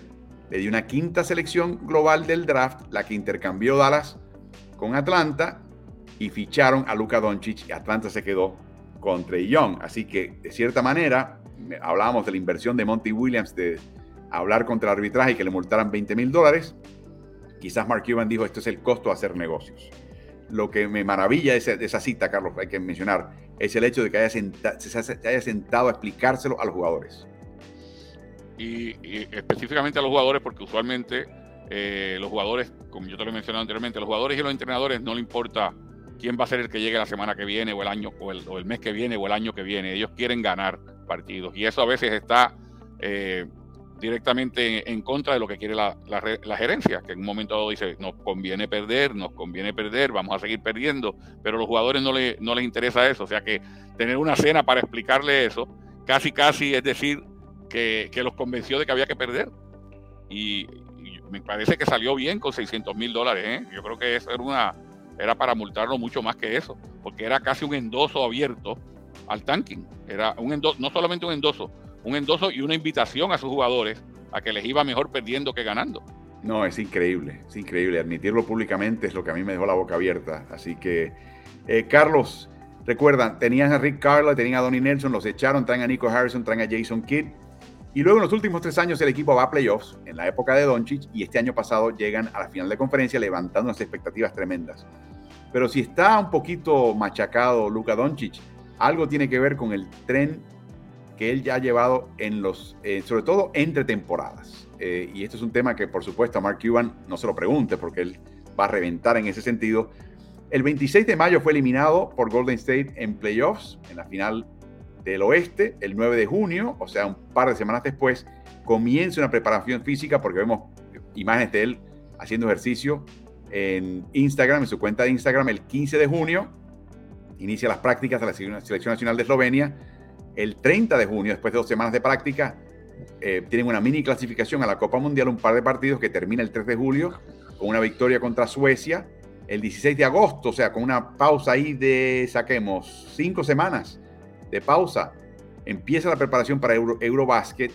le dio una quinta selección global del draft, la que intercambió Dallas con Atlanta y ficharon a Luka Doncic y Atlanta se quedó con Trey Young. Así que, de cierta manera, hablábamos de la inversión de Monty Williams de hablar contra el arbitraje y que le multaran 20 mil dólares. Quizás Mark Cuban dijo, esto es el costo de hacer negocios lo que me maravilla de esa, cita, Carlos, hay que mencionar, es el hecho de que haya se haya sentado a explicárselo a los jugadores. Y, específicamente a los jugadores, porque usualmente eh, los jugadores, como yo te lo he mencionado anteriormente, los jugadores y los entrenadores no le importa quién va a ser el que llegue la semana que viene o el año o el, mes que viene o el año que viene. Ellos quieren ganar partidos y eso a veces está eh, directamente en, contra de lo que quiere la, gerencia, que en un momento dado dice, nos conviene perder, nos conviene perder, vamos a seguir perdiendo, pero a los jugadores no, le, no les interesa eso. O sea que tener una cena para explicarle eso, casi casi es decir que, los convenció de que había que perder. Y, me parece que salió bien con 600 mil dólares. ¿eh? Yo creo que eso era, una, era para multarlo mucho más que eso, porque era casi un endoso abierto al tanking. Era un endoso, no solamente un endoso, un endoso y una invitación a sus jugadores a que les iba mejor perdiendo que ganando. No, es increíble, es increíble. Admitirlo públicamente es lo que a mí me dejó la boca abierta. Así que, eh, Carlos, recuerdan, tenían a Rick Carla, tenían a Donnie Nelson, los echaron, traen a Nico Harrison, traen a Jason Kidd. Y luego en los últimos tres años el equipo va a playoffs, en la época de Doncic, y este año pasado llegan a la final de conferencia levantando unas expectativas tremendas. Pero si está un poquito machacado Luka Doncic, algo tiene que ver con el tren que él ya ha llevado en los, eh, sobre todo entre temporadas. Eh, y esto es un tema que por supuesto a Mark Cuban no se lo pregunte porque él va a reventar en ese sentido. El 26 de mayo fue eliminado por Golden State en playoffs, en la final del oeste. El 9 de junio, o sea, un par de semanas después, comienza una preparación física porque vemos imágenes de él haciendo ejercicio en Instagram, en su cuenta de Instagram, el 15 de junio. Inicia las prácticas de la Selección Nacional de Eslovenia el 30 de junio, después de dos semanas de práctica, eh, tienen una mini clasificación a la Copa Mundial, un par de partidos que termina el 3 de julio con una victoria contra Suecia. El 16 de agosto, o sea, con una pausa ahí de, saquemos, cinco semanas de pausa, empieza la preparación para Euro, Eurobasket,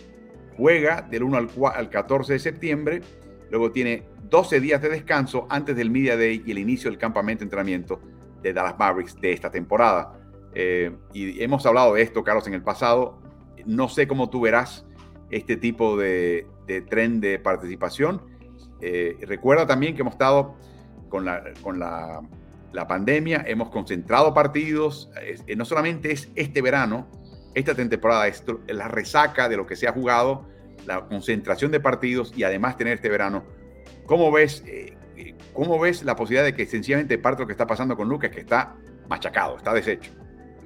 juega del 1 al, al 14 de septiembre, luego tiene 12 días de descanso antes del Media Day y el inicio del campamento de entrenamiento de Dallas Mavericks de esta temporada. Eh, y hemos hablado de esto, Carlos, en el pasado. No sé cómo tú verás este tipo de, tren de participación. Eh, recuerda también que hemos estado con la, con la, pandemia, hemos concentrado partidos, no solamente es este verano, esta temporada, la resaca de lo que se ha jugado, la concentración de partidos y además tener este verano. ¿Cómo ves, eh, cómo ves la posibilidad de que sencillamente parte lo que está pasando con Lucas, que está machacado, está deshecho?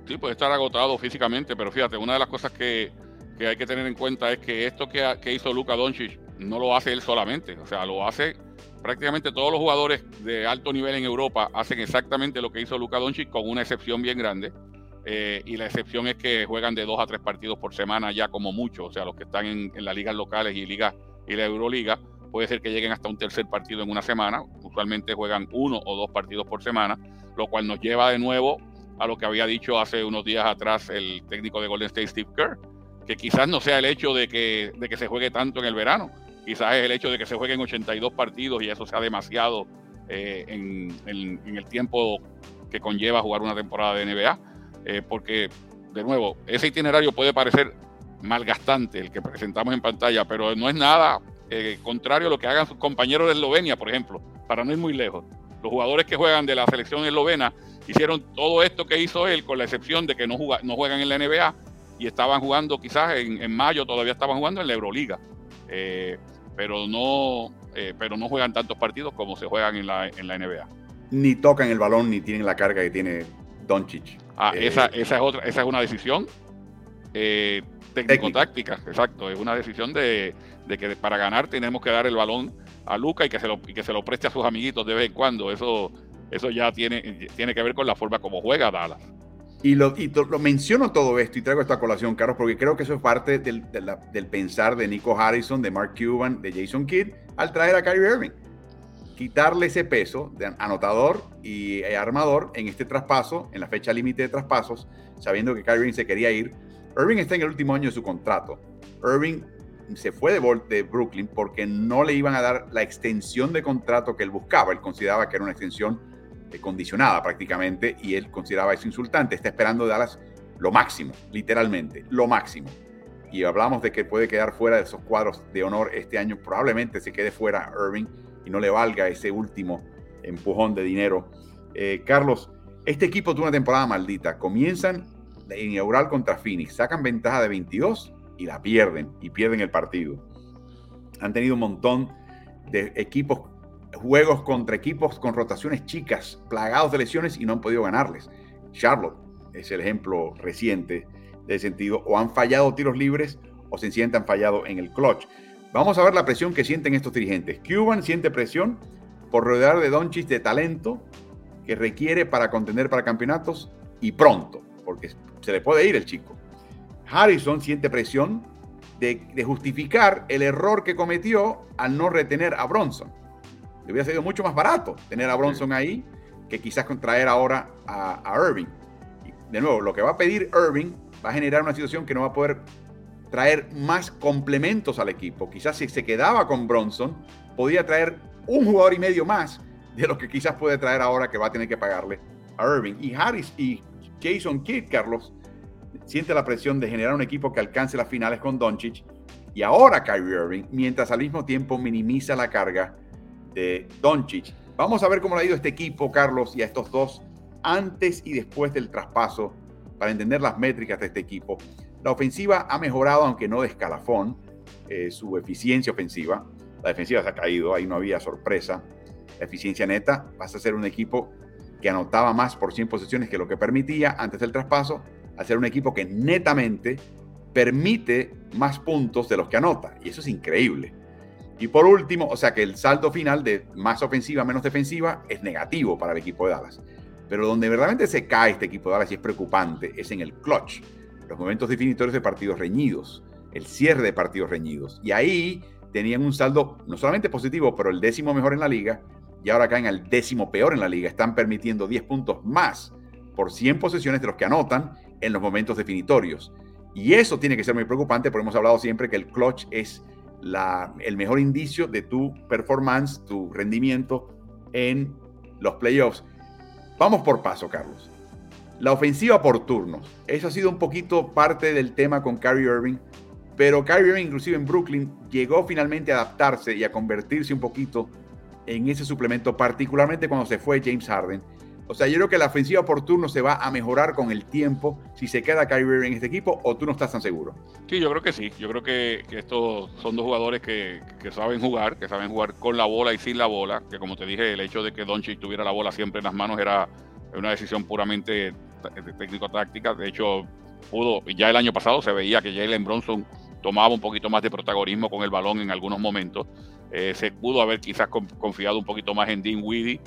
Sí, puede estar agotado físicamente, pero fíjate, una de las cosas que, que hay que tener en cuenta es que esto que, que hizo Luka Doncic no lo hace él solamente, o sea, lo hace prácticamente todos los jugadores de alto nivel en Europa hacen exactamente lo que hizo Luka Doncic con una excepción bien grande. Eh, y la excepción es que juegan de dos a tres partidos por semana ya como mucho, o sea, los que están en, las ligas locales y, liga, y la Euroliga, puede ser que lleguen hasta un tercer partido en una semana, usualmente juegan uno o dos partidos por semana, lo cual nos lleva de nuevo a lo que había dicho hace unos días atrás el técnico de Golden State, Steve Kerr, que quizás no sea el hecho de que, de que se juegue tanto en el verano, quizás es el hecho de que se jueguen 82 partidos y eso sea demasiado eh, en, el tiempo que conlleva jugar una temporada de NBA, eh, porque, de nuevo, ese itinerario puede parecer malgastante, el que presentamos en pantalla, pero no es nada eh, contrario a lo que hagan sus compañeros de Eslovenia, por ejemplo, para no ir muy lejos. Los jugadores que juegan de la selección eslovena hicieron todo esto que hizo él, con la excepción de que no, no juegan en la NBA y estaban jugando quizás en, mayo, todavía estaban jugando en la Euroliga. Pero, no, eh, pero no juegan tantos partidos como se juegan en la, en la NBA. Ni tocan el balón ni tienen la carga que tiene Doncic. Ah, eh, esa, esa, es otra, esa es una decisión técnico-táctica, exacto. Es una decisión de, de, que para ganar tenemos que dar el balón a Luca y que se lo, y que se lo preste a sus amiguitos de vez en cuando. Eso, eso ya tiene, tiene que ver con la forma como juega Dallas. Y, lo, lo, menciono todo esto y traigo esta colación, Carlos, porque creo que eso es parte del, del, pensar de Nico Harrison, de Mark Cuban, de Jason Kidd, al traer a Kyrie Irving. Quitarle ese peso de anotador y eh, armador en este traspaso, en la fecha límite de traspasos, sabiendo que Kyrie Irving se quería ir. Irving está en el último año de su contrato. Irving se fue de, de Brooklyn porque no le iban a dar la extensión de contrato que él buscaba. Él consideraba que era una extensión eh, condicionada prácticamente y él consideraba eso insultante. Está esperando de Dallas lo máximo, literalmente, lo máximo. Y hablamos de que puede quedar fuera de esos cuadros de honor este año. Probablemente se quede fuera Irving y no le valga ese último empujón de dinero. Eh, Carlos, este equipo tuvo una temporada maldita. Comienzan en inaugural contra Phoenix, sacan ventaja de 22 y la pierden y pierden el partido. Han tenido un montón de equipos juegos contra equipos con rotaciones chicas, plagados de lesiones y no han podido ganarles. Charlotte es el ejemplo reciente de sentido, o han fallado tiros libres o sencillamente han fallado en el clutch. Vamos a ver la presión que sienten estos dirigentes. Cuban siente presión por rodear de Doncic de talento que requiere para contender para campeonatos y pronto, porque se le puede ir el chico. Harrison siente presión de justificar el error que cometió al no retener a Bronson hubiera sido mucho más barato tener a Bronson ahí que quizás contraer ahora a, Irving. de nuevo, lo que va a pedir Irving va a generar una situación que no va a poder traer más complementos al equipo. Quizás si se quedaba con Bronson, podía traer un jugador y medio más de lo que quizás puede traer ahora que va a tener que pagarle a Irving. Y Harris y Jason Kidd, Carlos, siente la presión de generar un equipo que alcance las finales con Doncic y ahora Kyrie Irving, mientras al mismo tiempo minimiza la carga de Doncic. Vamos a ver cómo le ha ido este equipo, Carlos, y a estos dos antes y después del traspaso para entender las métricas de este equipo. La ofensiva ha mejorado, aunque no de escalafón, eh, su eficiencia ofensiva. La defensiva se ha caído, ahí no había sorpresa. La eficiencia neta pasa a ser un equipo que anotaba más por 100 posiciones que lo que permitía antes del traspaso, a ser un equipo que netamente permite más puntos de los que anota. Y eso es increíble. Y por último, o sea que el saldo final de más ofensiva, menos defensiva es negativo para el equipo de Dallas. Pero donde verdaderamente se cae este equipo de Dallas y es preocupante es en el clutch, los momentos definitorios de partidos reñidos, el cierre de partidos reñidos. Y ahí tenían un saldo no solamente positivo, pero el décimo mejor en la liga, y ahora caen al décimo peor en la liga. Están permitiendo 10 puntos más por 100 posesiones de los que anotan en los momentos definitorios. Y eso tiene que ser muy preocupante, porque hemos hablado siempre que el clutch es el mejor indicio de tu performance, tu rendimiento en los playoffs. Vamos por paso, Carlos. La ofensiva por turnos. Eso ha sido un poquito parte del tema con Kyrie Irving. Pero Kyrie Irving, inclusive en Brooklyn, llegó finalmente a adaptarse y a convertirse un poquito en ese suplemento, particularmente cuando se fue James Harden. O sea, yo creo que la ofensiva por turno se va a mejorar con el tiempo si se queda Kyrie en este equipo o tú no estás tan seguro. Sí, yo creo que sí. Yo creo que, estos son dos jugadores que, saben jugar, que saben jugar con la bola y sin la bola. Que como te dije, el hecho de que Doncic tuviera la bola siempre en las manos era una decisión puramente técnico-táctica. De hecho, pudo, ya el año pasado se veía que Jalen Bronson tomaba un poquito más de protagonismo con el balón en algunos momentos. Eh, se pudo haber quizás confiado un poquito más en Dean Weedy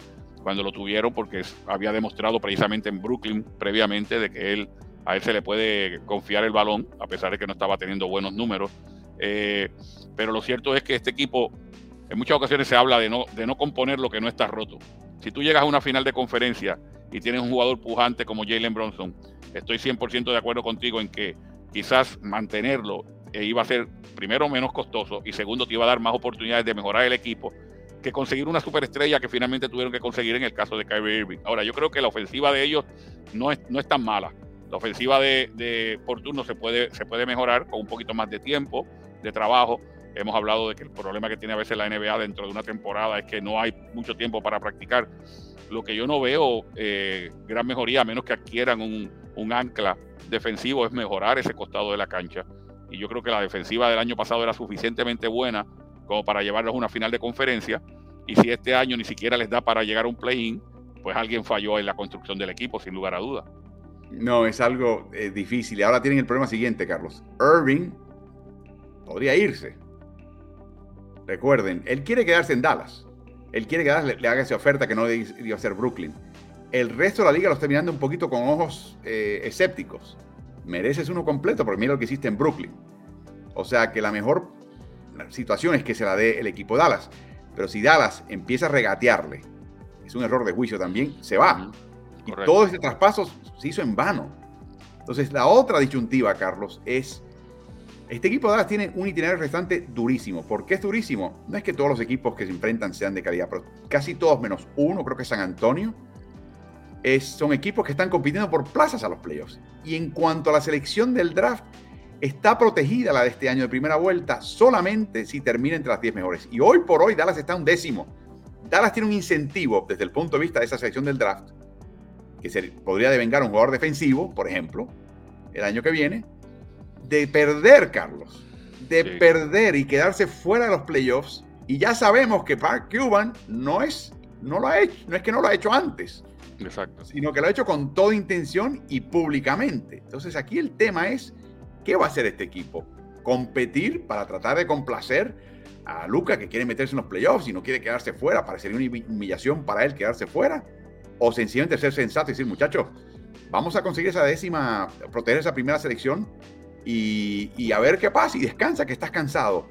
cuando lo tuvieron porque había demostrado precisamente en Brooklyn previamente de que él a él se le puede confiar el balón a pesar de que no estaba teniendo buenos números. Eh, pero lo cierto es que este equipo en muchas ocasiones se habla de no, de no componer lo que no está roto. Si tú llegas a una final de conferencia y tienes un jugador pujante como Jalen Bronson, estoy 100% de acuerdo contigo en que quizás mantenerlo e iba a ser primero menos costoso y segundo te iba a dar más oportunidades de mejorar el equipo que conseguir una superestrella que finalmente tuvieron que conseguir en el caso de Kyrie Irving. Ahora, yo creo que la ofensiva de ellos no es, no es tan mala. La ofensiva de, de por turno se puede, se puede mejorar con un poquito más de tiempo, de trabajo. Hemos hablado de que el problema que tiene a veces la NBA dentro de una temporada es que no hay mucho tiempo para practicar. Lo que yo no veo eh, gran mejoría, a menos que adquieran un, un ancla defensivo, es mejorar ese costado de la cancha y yo creo que la defensiva del año pasado era suficientemente buena como para llevarlos a una final de conferencia. Y si este año ni siquiera les da para llegar a un play-in, pues alguien falló en la construcción del equipo, sin lugar a duda. No, es algo eh, difícil. Ahora tienen el problema siguiente, Carlos. Irving podría irse. Recuerden, él quiere quedarse en Dallas. Él quiere que le, haga esa oferta que no iba a ser Brooklyn. El resto de la liga lo está mirando un poquito con ojos eh, escépticos mereces uno completo porque mira lo que hiciste en Brooklyn. O sea que la mejor situación es que se la dé el equipo Dallas. Pero si Dallas empieza a regatearle, es un error de juicio también, se va. Y todo ese traspaso se hizo en vano. Entonces la otra disyuntiva, Carlos, es... Este equipo de Dallas tiene un itinerario restante durísimo. ¿Por qué es durísimo? No es que todos los equipos que se enfrentan sean de calidad, pero casi todos menos uno, creo que es San Antonio, son equipos que están compitiendo por plazas a los playoffs. Y en cuanto a la selección del draft, está protegida la de este año de primera vuelta solamente si termina entre las 10 mejores. Y hoy por hoy Dallas está un décimo. Dallas tiene un incentivo desde el punto de vista de esa selección del draft, que se podría devengar un jugador defensivo, por ejemplo, el año que viene, de perder, Carlos, de perder y quedarse fuera de los playoffs. Y ya sabemos que Park Cuban no es, no lo ha hecho, no es que no lo ha hecho antes Exacto. Sino que lo ha hecho con toda intención y públicamente. Entonces aquí el tema es, ¿qué va a hacer este equipo? ¿Competir para tratar de complacer a Luca que quiere meterse en los playoffs y no quiere quedarse fuera? Parecería una humillación para él quedarse fuera. O sencillamente ser sensato y decir, muchachos, vamos a conseguir esa décima, proteger esa primera selección y, y a ver qué pasa y descansa, que estás cansado.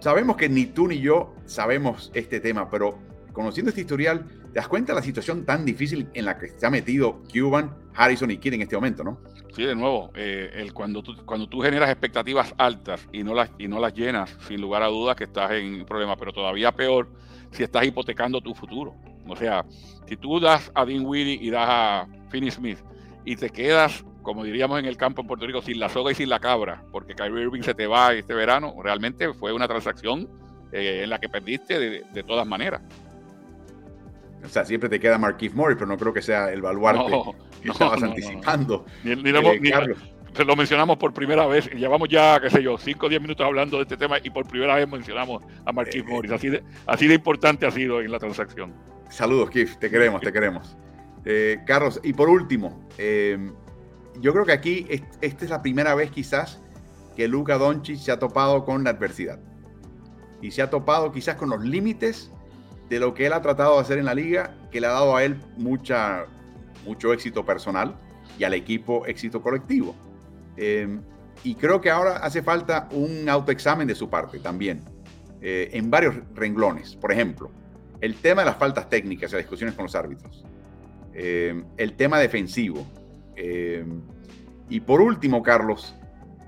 Sabemos que ni tú ni yo sabemos este tema, pero conociendo este historial, te das cuenta de la situación tan difícil en la que se ha metido Cuban, Harrison y Kidd en este momento, ¿no? Sí, de nuevo, eh, el, cuando, tú, cuando tú generas expectativas altas y no, las, y no las llenas, sin lugar a dudas que estás en problema, pero todavía peor si estás hipotecando tu futuro. O sea, si tú das a Dean Weedy y das a Finney Smith y te quedas, como diríamos en el campo en Puerto Rico, sin la soga y sin la cabra, porque Kyrie Irving se te va este verano, realmente fue una transacción eh, en la que perdiste de todas maneras. O sea, siempre te queda Marquise Morris, pero no creo que sea el baluarte que estabas anticipando. Ni, eh, lo, mencionamos por primera vez. Llevamos ya, qué sé yo, 5 o 10 minutos hablando de este tema y por primera vez mencionamos a Marquise eh, Morris. Así de, así de importante ha sido en la transacción. Saludos, Keith. Te queremos, te queremos. Eh, Carlos, y por último, yo creo que aquí esta es la primera vez quizás que Luca Doncic se ha topado con la adversidad. Y se ha topado quizás con los límites de lo que él ha tratado de hacer en la liga, que le ha dado a él mucha, mucho éxito personal y al equipo éxito colectivo. Em, y creo que ahora hace falta un autoexamen de su parte también, eh, en varios renglones. Por ejemplo, el tema de las faltas técnicas y las discusiones con los árbitros. Em, el tema defensivo. Em, y por último, Carlos,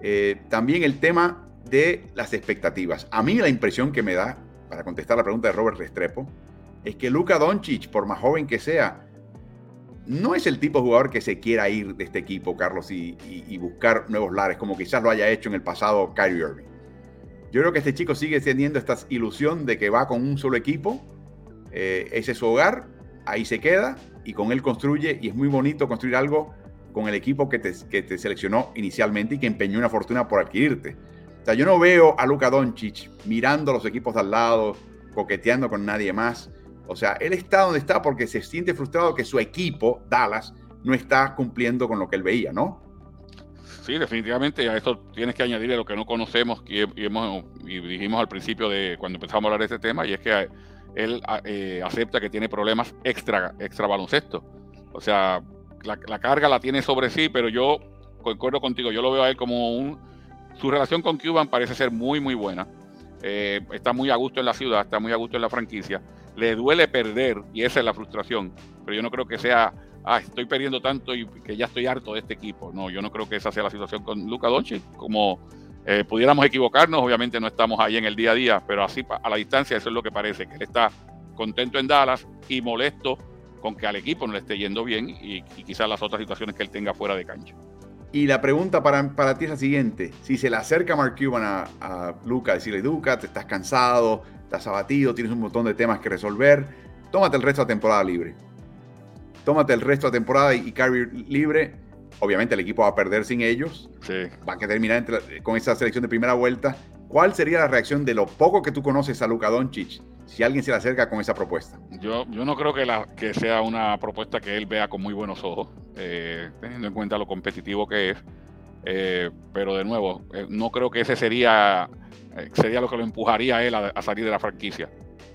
eh, también el tema de las expectativas. A mí la impresión que me da para contestar la pregunta de Robert Restrepo, es que Luka Doncic, por más joven que sea, no es el tipo de jugador que se quiera ir de este equipo, Carlos, y, buscar nuevos lares, como quizás lo haya hecho en el pasado Kyrie Irving. Yo creo que este chico sigue teniendo esta ilusión de que va con un solo equipo eh, ese es su hogar, ahí se queda y con él construye y es muy bonito construir algo con el equipo que te, que te seleccionó inicialmente y que empeñó una fortuna por adquirirte. O sea, yo no veo a Luka Doncic mirando los equipos de al lado, coqueteando con nadie más. O sea, él está donde está porque se siente frustrado que su equipo, Dallas, no está cumpliendo con lo que él veía, ¿no? Sí, definitivamente a esto tienes que añadirle lo que no conocemos y, dijimos al principio de cuando empezamos a hablar de este tema, y es que él eh, acepta que tiene problemas extra, extra baloncesto. O sea, la, carga la tiene sobre sí, pero yo concuerdo contigo, yo lo veo a él como un... Su relación con Cuban parece ser muy, muy buena. Eh, está muy a gusto en la ciudad, está muy a gusto en la franquicia. Le duele perder y esa es la frustración, pero yo no creo que sea ah, estoy perdiendo tanto y que ya estoy harto de este equipo. No, yo no creo que esa sea la situación con Luca Doncic. Como eh, pudiéramos equivocarnos, obviamente no estamos ahí en el día a día, pero así a la distancia eso es lo que parece, que él está contento en Dallas y molesto con que al equipo no le esté yendo bien y, quizás las otras situaciones que él tenga fuera de cancha. Y la pregunta para, para ti es la siguiente. Si se le acerca Mark Cuban a, a Luca, decirle, Luca, te estás cansado, estás abatido, tienes un montón de temas que resolver, tómate el resto de la temporada libre tómate el resto de la temporada y, Kyrie libre. Obviamente el equipo va a perder sin ellos. Va a terminar con esa selección de primera vuelta. ¿Cuál sería la reacción de lo poco que tú conoces a Luka Doncic si alguien se le acerca con esa propuesta? Yo, yo no creo que, la, que sea una propuesta que él vea con muy buenos ojos, eh, teniendo en cuenta lo competitivo que es. Eh, pero de nuevo, eh, no creo que ese sería, sería lo que lo empujaría a él a salir de la franquicia.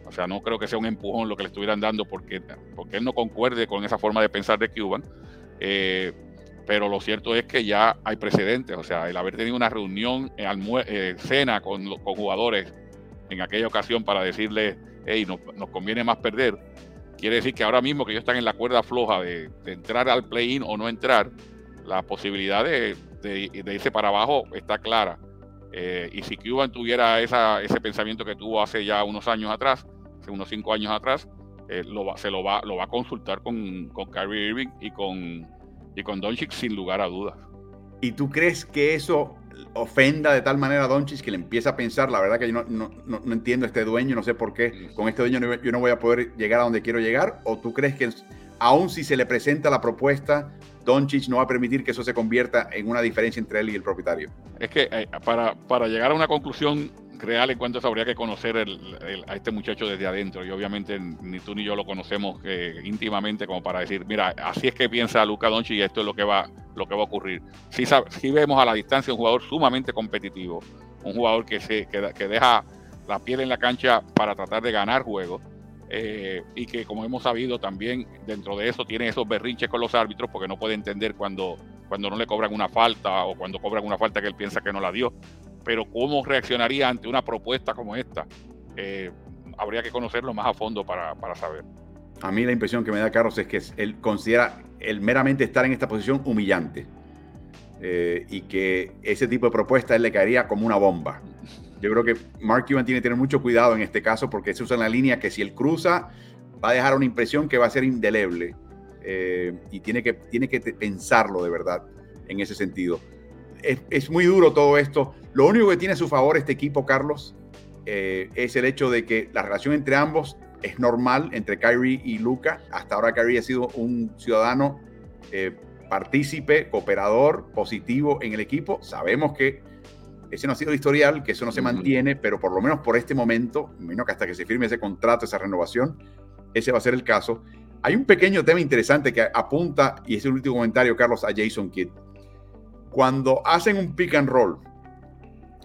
O sea, no creo que sea un empujón lo que le estuvieran dando porque, porque él no concuerde con esa forma de pensar de Cuban. Pero lo cierto es que ya hay precedentes. O sea, el haber tenido una reunión, cena con, con, jugadores en aquella ocasión para decirle, hey, nos conviene más perder, quiere decir que ahora mismo que ellos están en la cuerda floja de, entrar al play-in o no entrar, la posibilidad de, irse para abajo está clara. y si Cuban tuviera ese pensamiento que tuvo hace ya unos años atrás, unos cinco años atrás, eh, se lo va, lo va a consultar con, con Kyrie Irving y con, y con Doncic sin lugar a dudas. ¿Y tú crees que eso ofenda de tal manera a Doncic que le empieza a pensar, la verdad que yo no, no, no, entiendo este dueño, no sé por qué, con este dueño yo no voy a poder llegar a donde quiero llegar? ¿O tú crees que aún si se le presenta la propuesta, Doncic no va a permitir que eso se convierta en una diferencia entre él y el propietario? Es que eh, para, para llegar a una conclusión real en cuanto a eso habría que conocer a este muchacho desde adentro y obviamente ni tú ni yo lo conocemos eh, íntimamente como para decir, mira, así es que piensa Luca Doncic y esto es lo que va, lo que va a ocurrir. Si sí, vemos a la distancia un jugador sumamente competitivo, un jugador que, se, que, deja la piel en la cancha para tratar de ganar juegos eh, y que como hemos sabido también dentro de eso tiene esos berrinches con los árbitros porque no puede entender cuando, cuando no le cobran una falta o cuando cobran una falta que él piensa que no la dio pero cómo reaccionaría ante una propuesta como esta, eh, habría que conocerlo más a fondo para, saber. A mí la impresión que me da Carlos es que él considera el meramente estar en esta posición humillante eh, y que ese tipo de propuesta él le caería como una bomba. Yo creo que Mark Cuban tiene que tener mucho cuidado en este caso porque se usa en la línea que si él cruza va a dejar una impresión que va a ser indeleble eh, y tiene que, tiene que pensarlo de verdad en ese sentido es, muy duro todo esto. Lo único que tiene a su favor este equipo, Carlos, eh, es el hecho de que la relación entre ambos es normal, entre Kyrie y Luca. Hasta ahora Kyrie ha sido un ciudadano eh, partícipe, cooperador, positivo en el equipo. Sabemos que ese no ha sido el historial, que eso no se mantiene, pero por lo menos por este momento, menos que hasta que se firme ese contrato, esa renovación, ese va a ser el caso. Hay un pequeño tema interesante que apunta, y es el último comentario, Carlos, a Jason Kidd cuando hacen un pick and roll,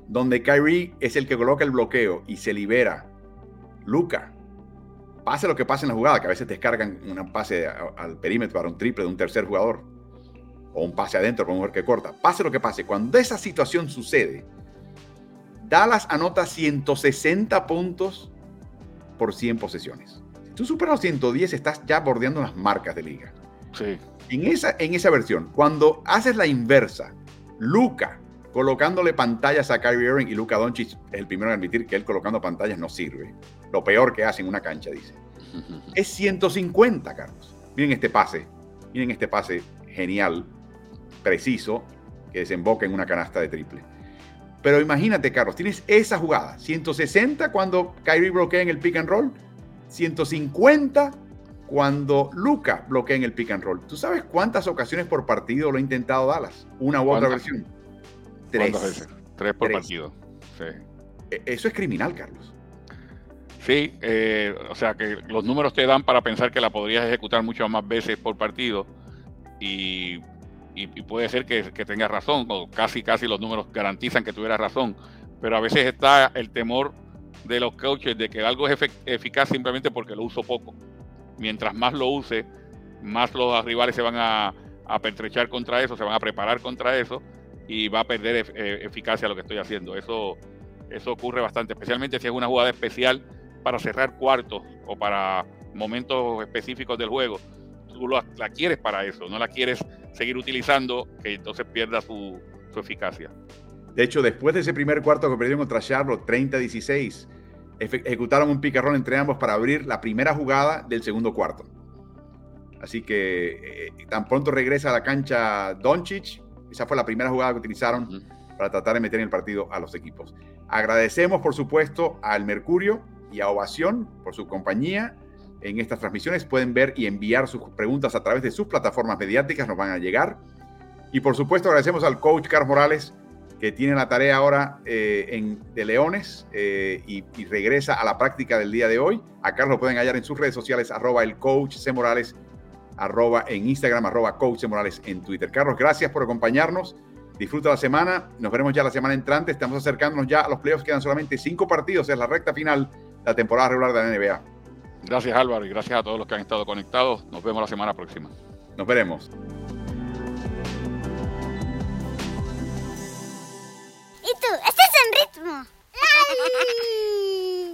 donde Kyrie es el que coloca el bloqueo y se libera, Luca, pase lo que pase en la jugada, que a veces descargan un pase al perímetro para un triple de un tercer jugador, o un pase adentro para un jugador que corta, pase lo que pase, cuando esa situación sucede, Dallas anota 160 puntos por 100 posesiones. Si tú superas los 110, estás ya bordeando las marcas de liga. Sí. En esa, en esa versión, cuando haces la inversa, Luca colocándole pantallas a Kyrie Irving y Luca Doncic es el primero en admitir que él colocando pantallas no sirve. Lo peor que hace en una cancha, dice. (laughs) Es 150, Carlos. Miren este pase. Miren este pase genial, preciso, que desemboca en una canasta de triple. Pero imagínate, Carlos, tienes esa jugada, 160 cuando Kyrie bloquea en el pick and roll 150 cuando Luca bloquea en el pick and roll. ¿Tú sabes cuántas ocasiones por partido lo ha intentado Dallas? Una u otra versión. Tres. Veces? Tres por partido. E, eso es criminal, Carlos. Sí, eh, o sea que los números te dan para pensar que la podrías ejecutar muchas más veces por partido y, puede ser que, que tengas razón, o casi casi los números garantizan que tuvieras razón, pero a veces está el temor de los coaches de que algo es eficaz simplemente porque lo uso poco. Mientras más lo use, más los rivales se van a, a pertrechar contra eso, se van a preparar contra eso y va a perder e, eficacia lo que estoy haciendo. Eso, eso ocurre bastante, especialmente si es una jugada especial para cerrar cuartos o para momentos específicos del juego. Tú la quieres para eso, no la quieres seguir utilizando que entonces pierda su, su eficacia. De hecho, después de ese primer cuarto que perdieron contra Charlotte, 30-16, ejecutaron un picarrón entre ambos para abrir la primera jugada del segundo cuarto. Así que eh, tan pronto regresa a la cancha Doncic, esa fue la primera jugada que utilizaron para tratar de meter en el partido a los equipos. Agradecemos, por supuesto, al Mercurio y a Ovación por su compañía en estas transmisiones. Pueden ver y enviar sus preguntas a través de sus plataformas mediáticas, nos van a llegar. Y por supuesto, agradecemos al coach Carlos Morales que tiene la tarea ahora eh, en, de Leones eh, y, regresa a la práctica del día de hoy. A Carlos lo pueden hallar en sus redes sociales, arroba el coach C. Morales, arroba en Instagram, arroba coach C. Morales en Twitter. Carlos, gracias por acompañarnos. Disfruta la semana. Nos veremos ya la semana entrante. Estamos acercándonos ya a los playoffs. Quedan solamente cinco partidos. Es la recta final de la temporada regular de la NBA. Gracias Álvaro y gracias a todos los que han estado conectados. Nos vemos la semana próxima. Nos veremos. ¿Y tú? ¿Estás en ritmo? (laughs)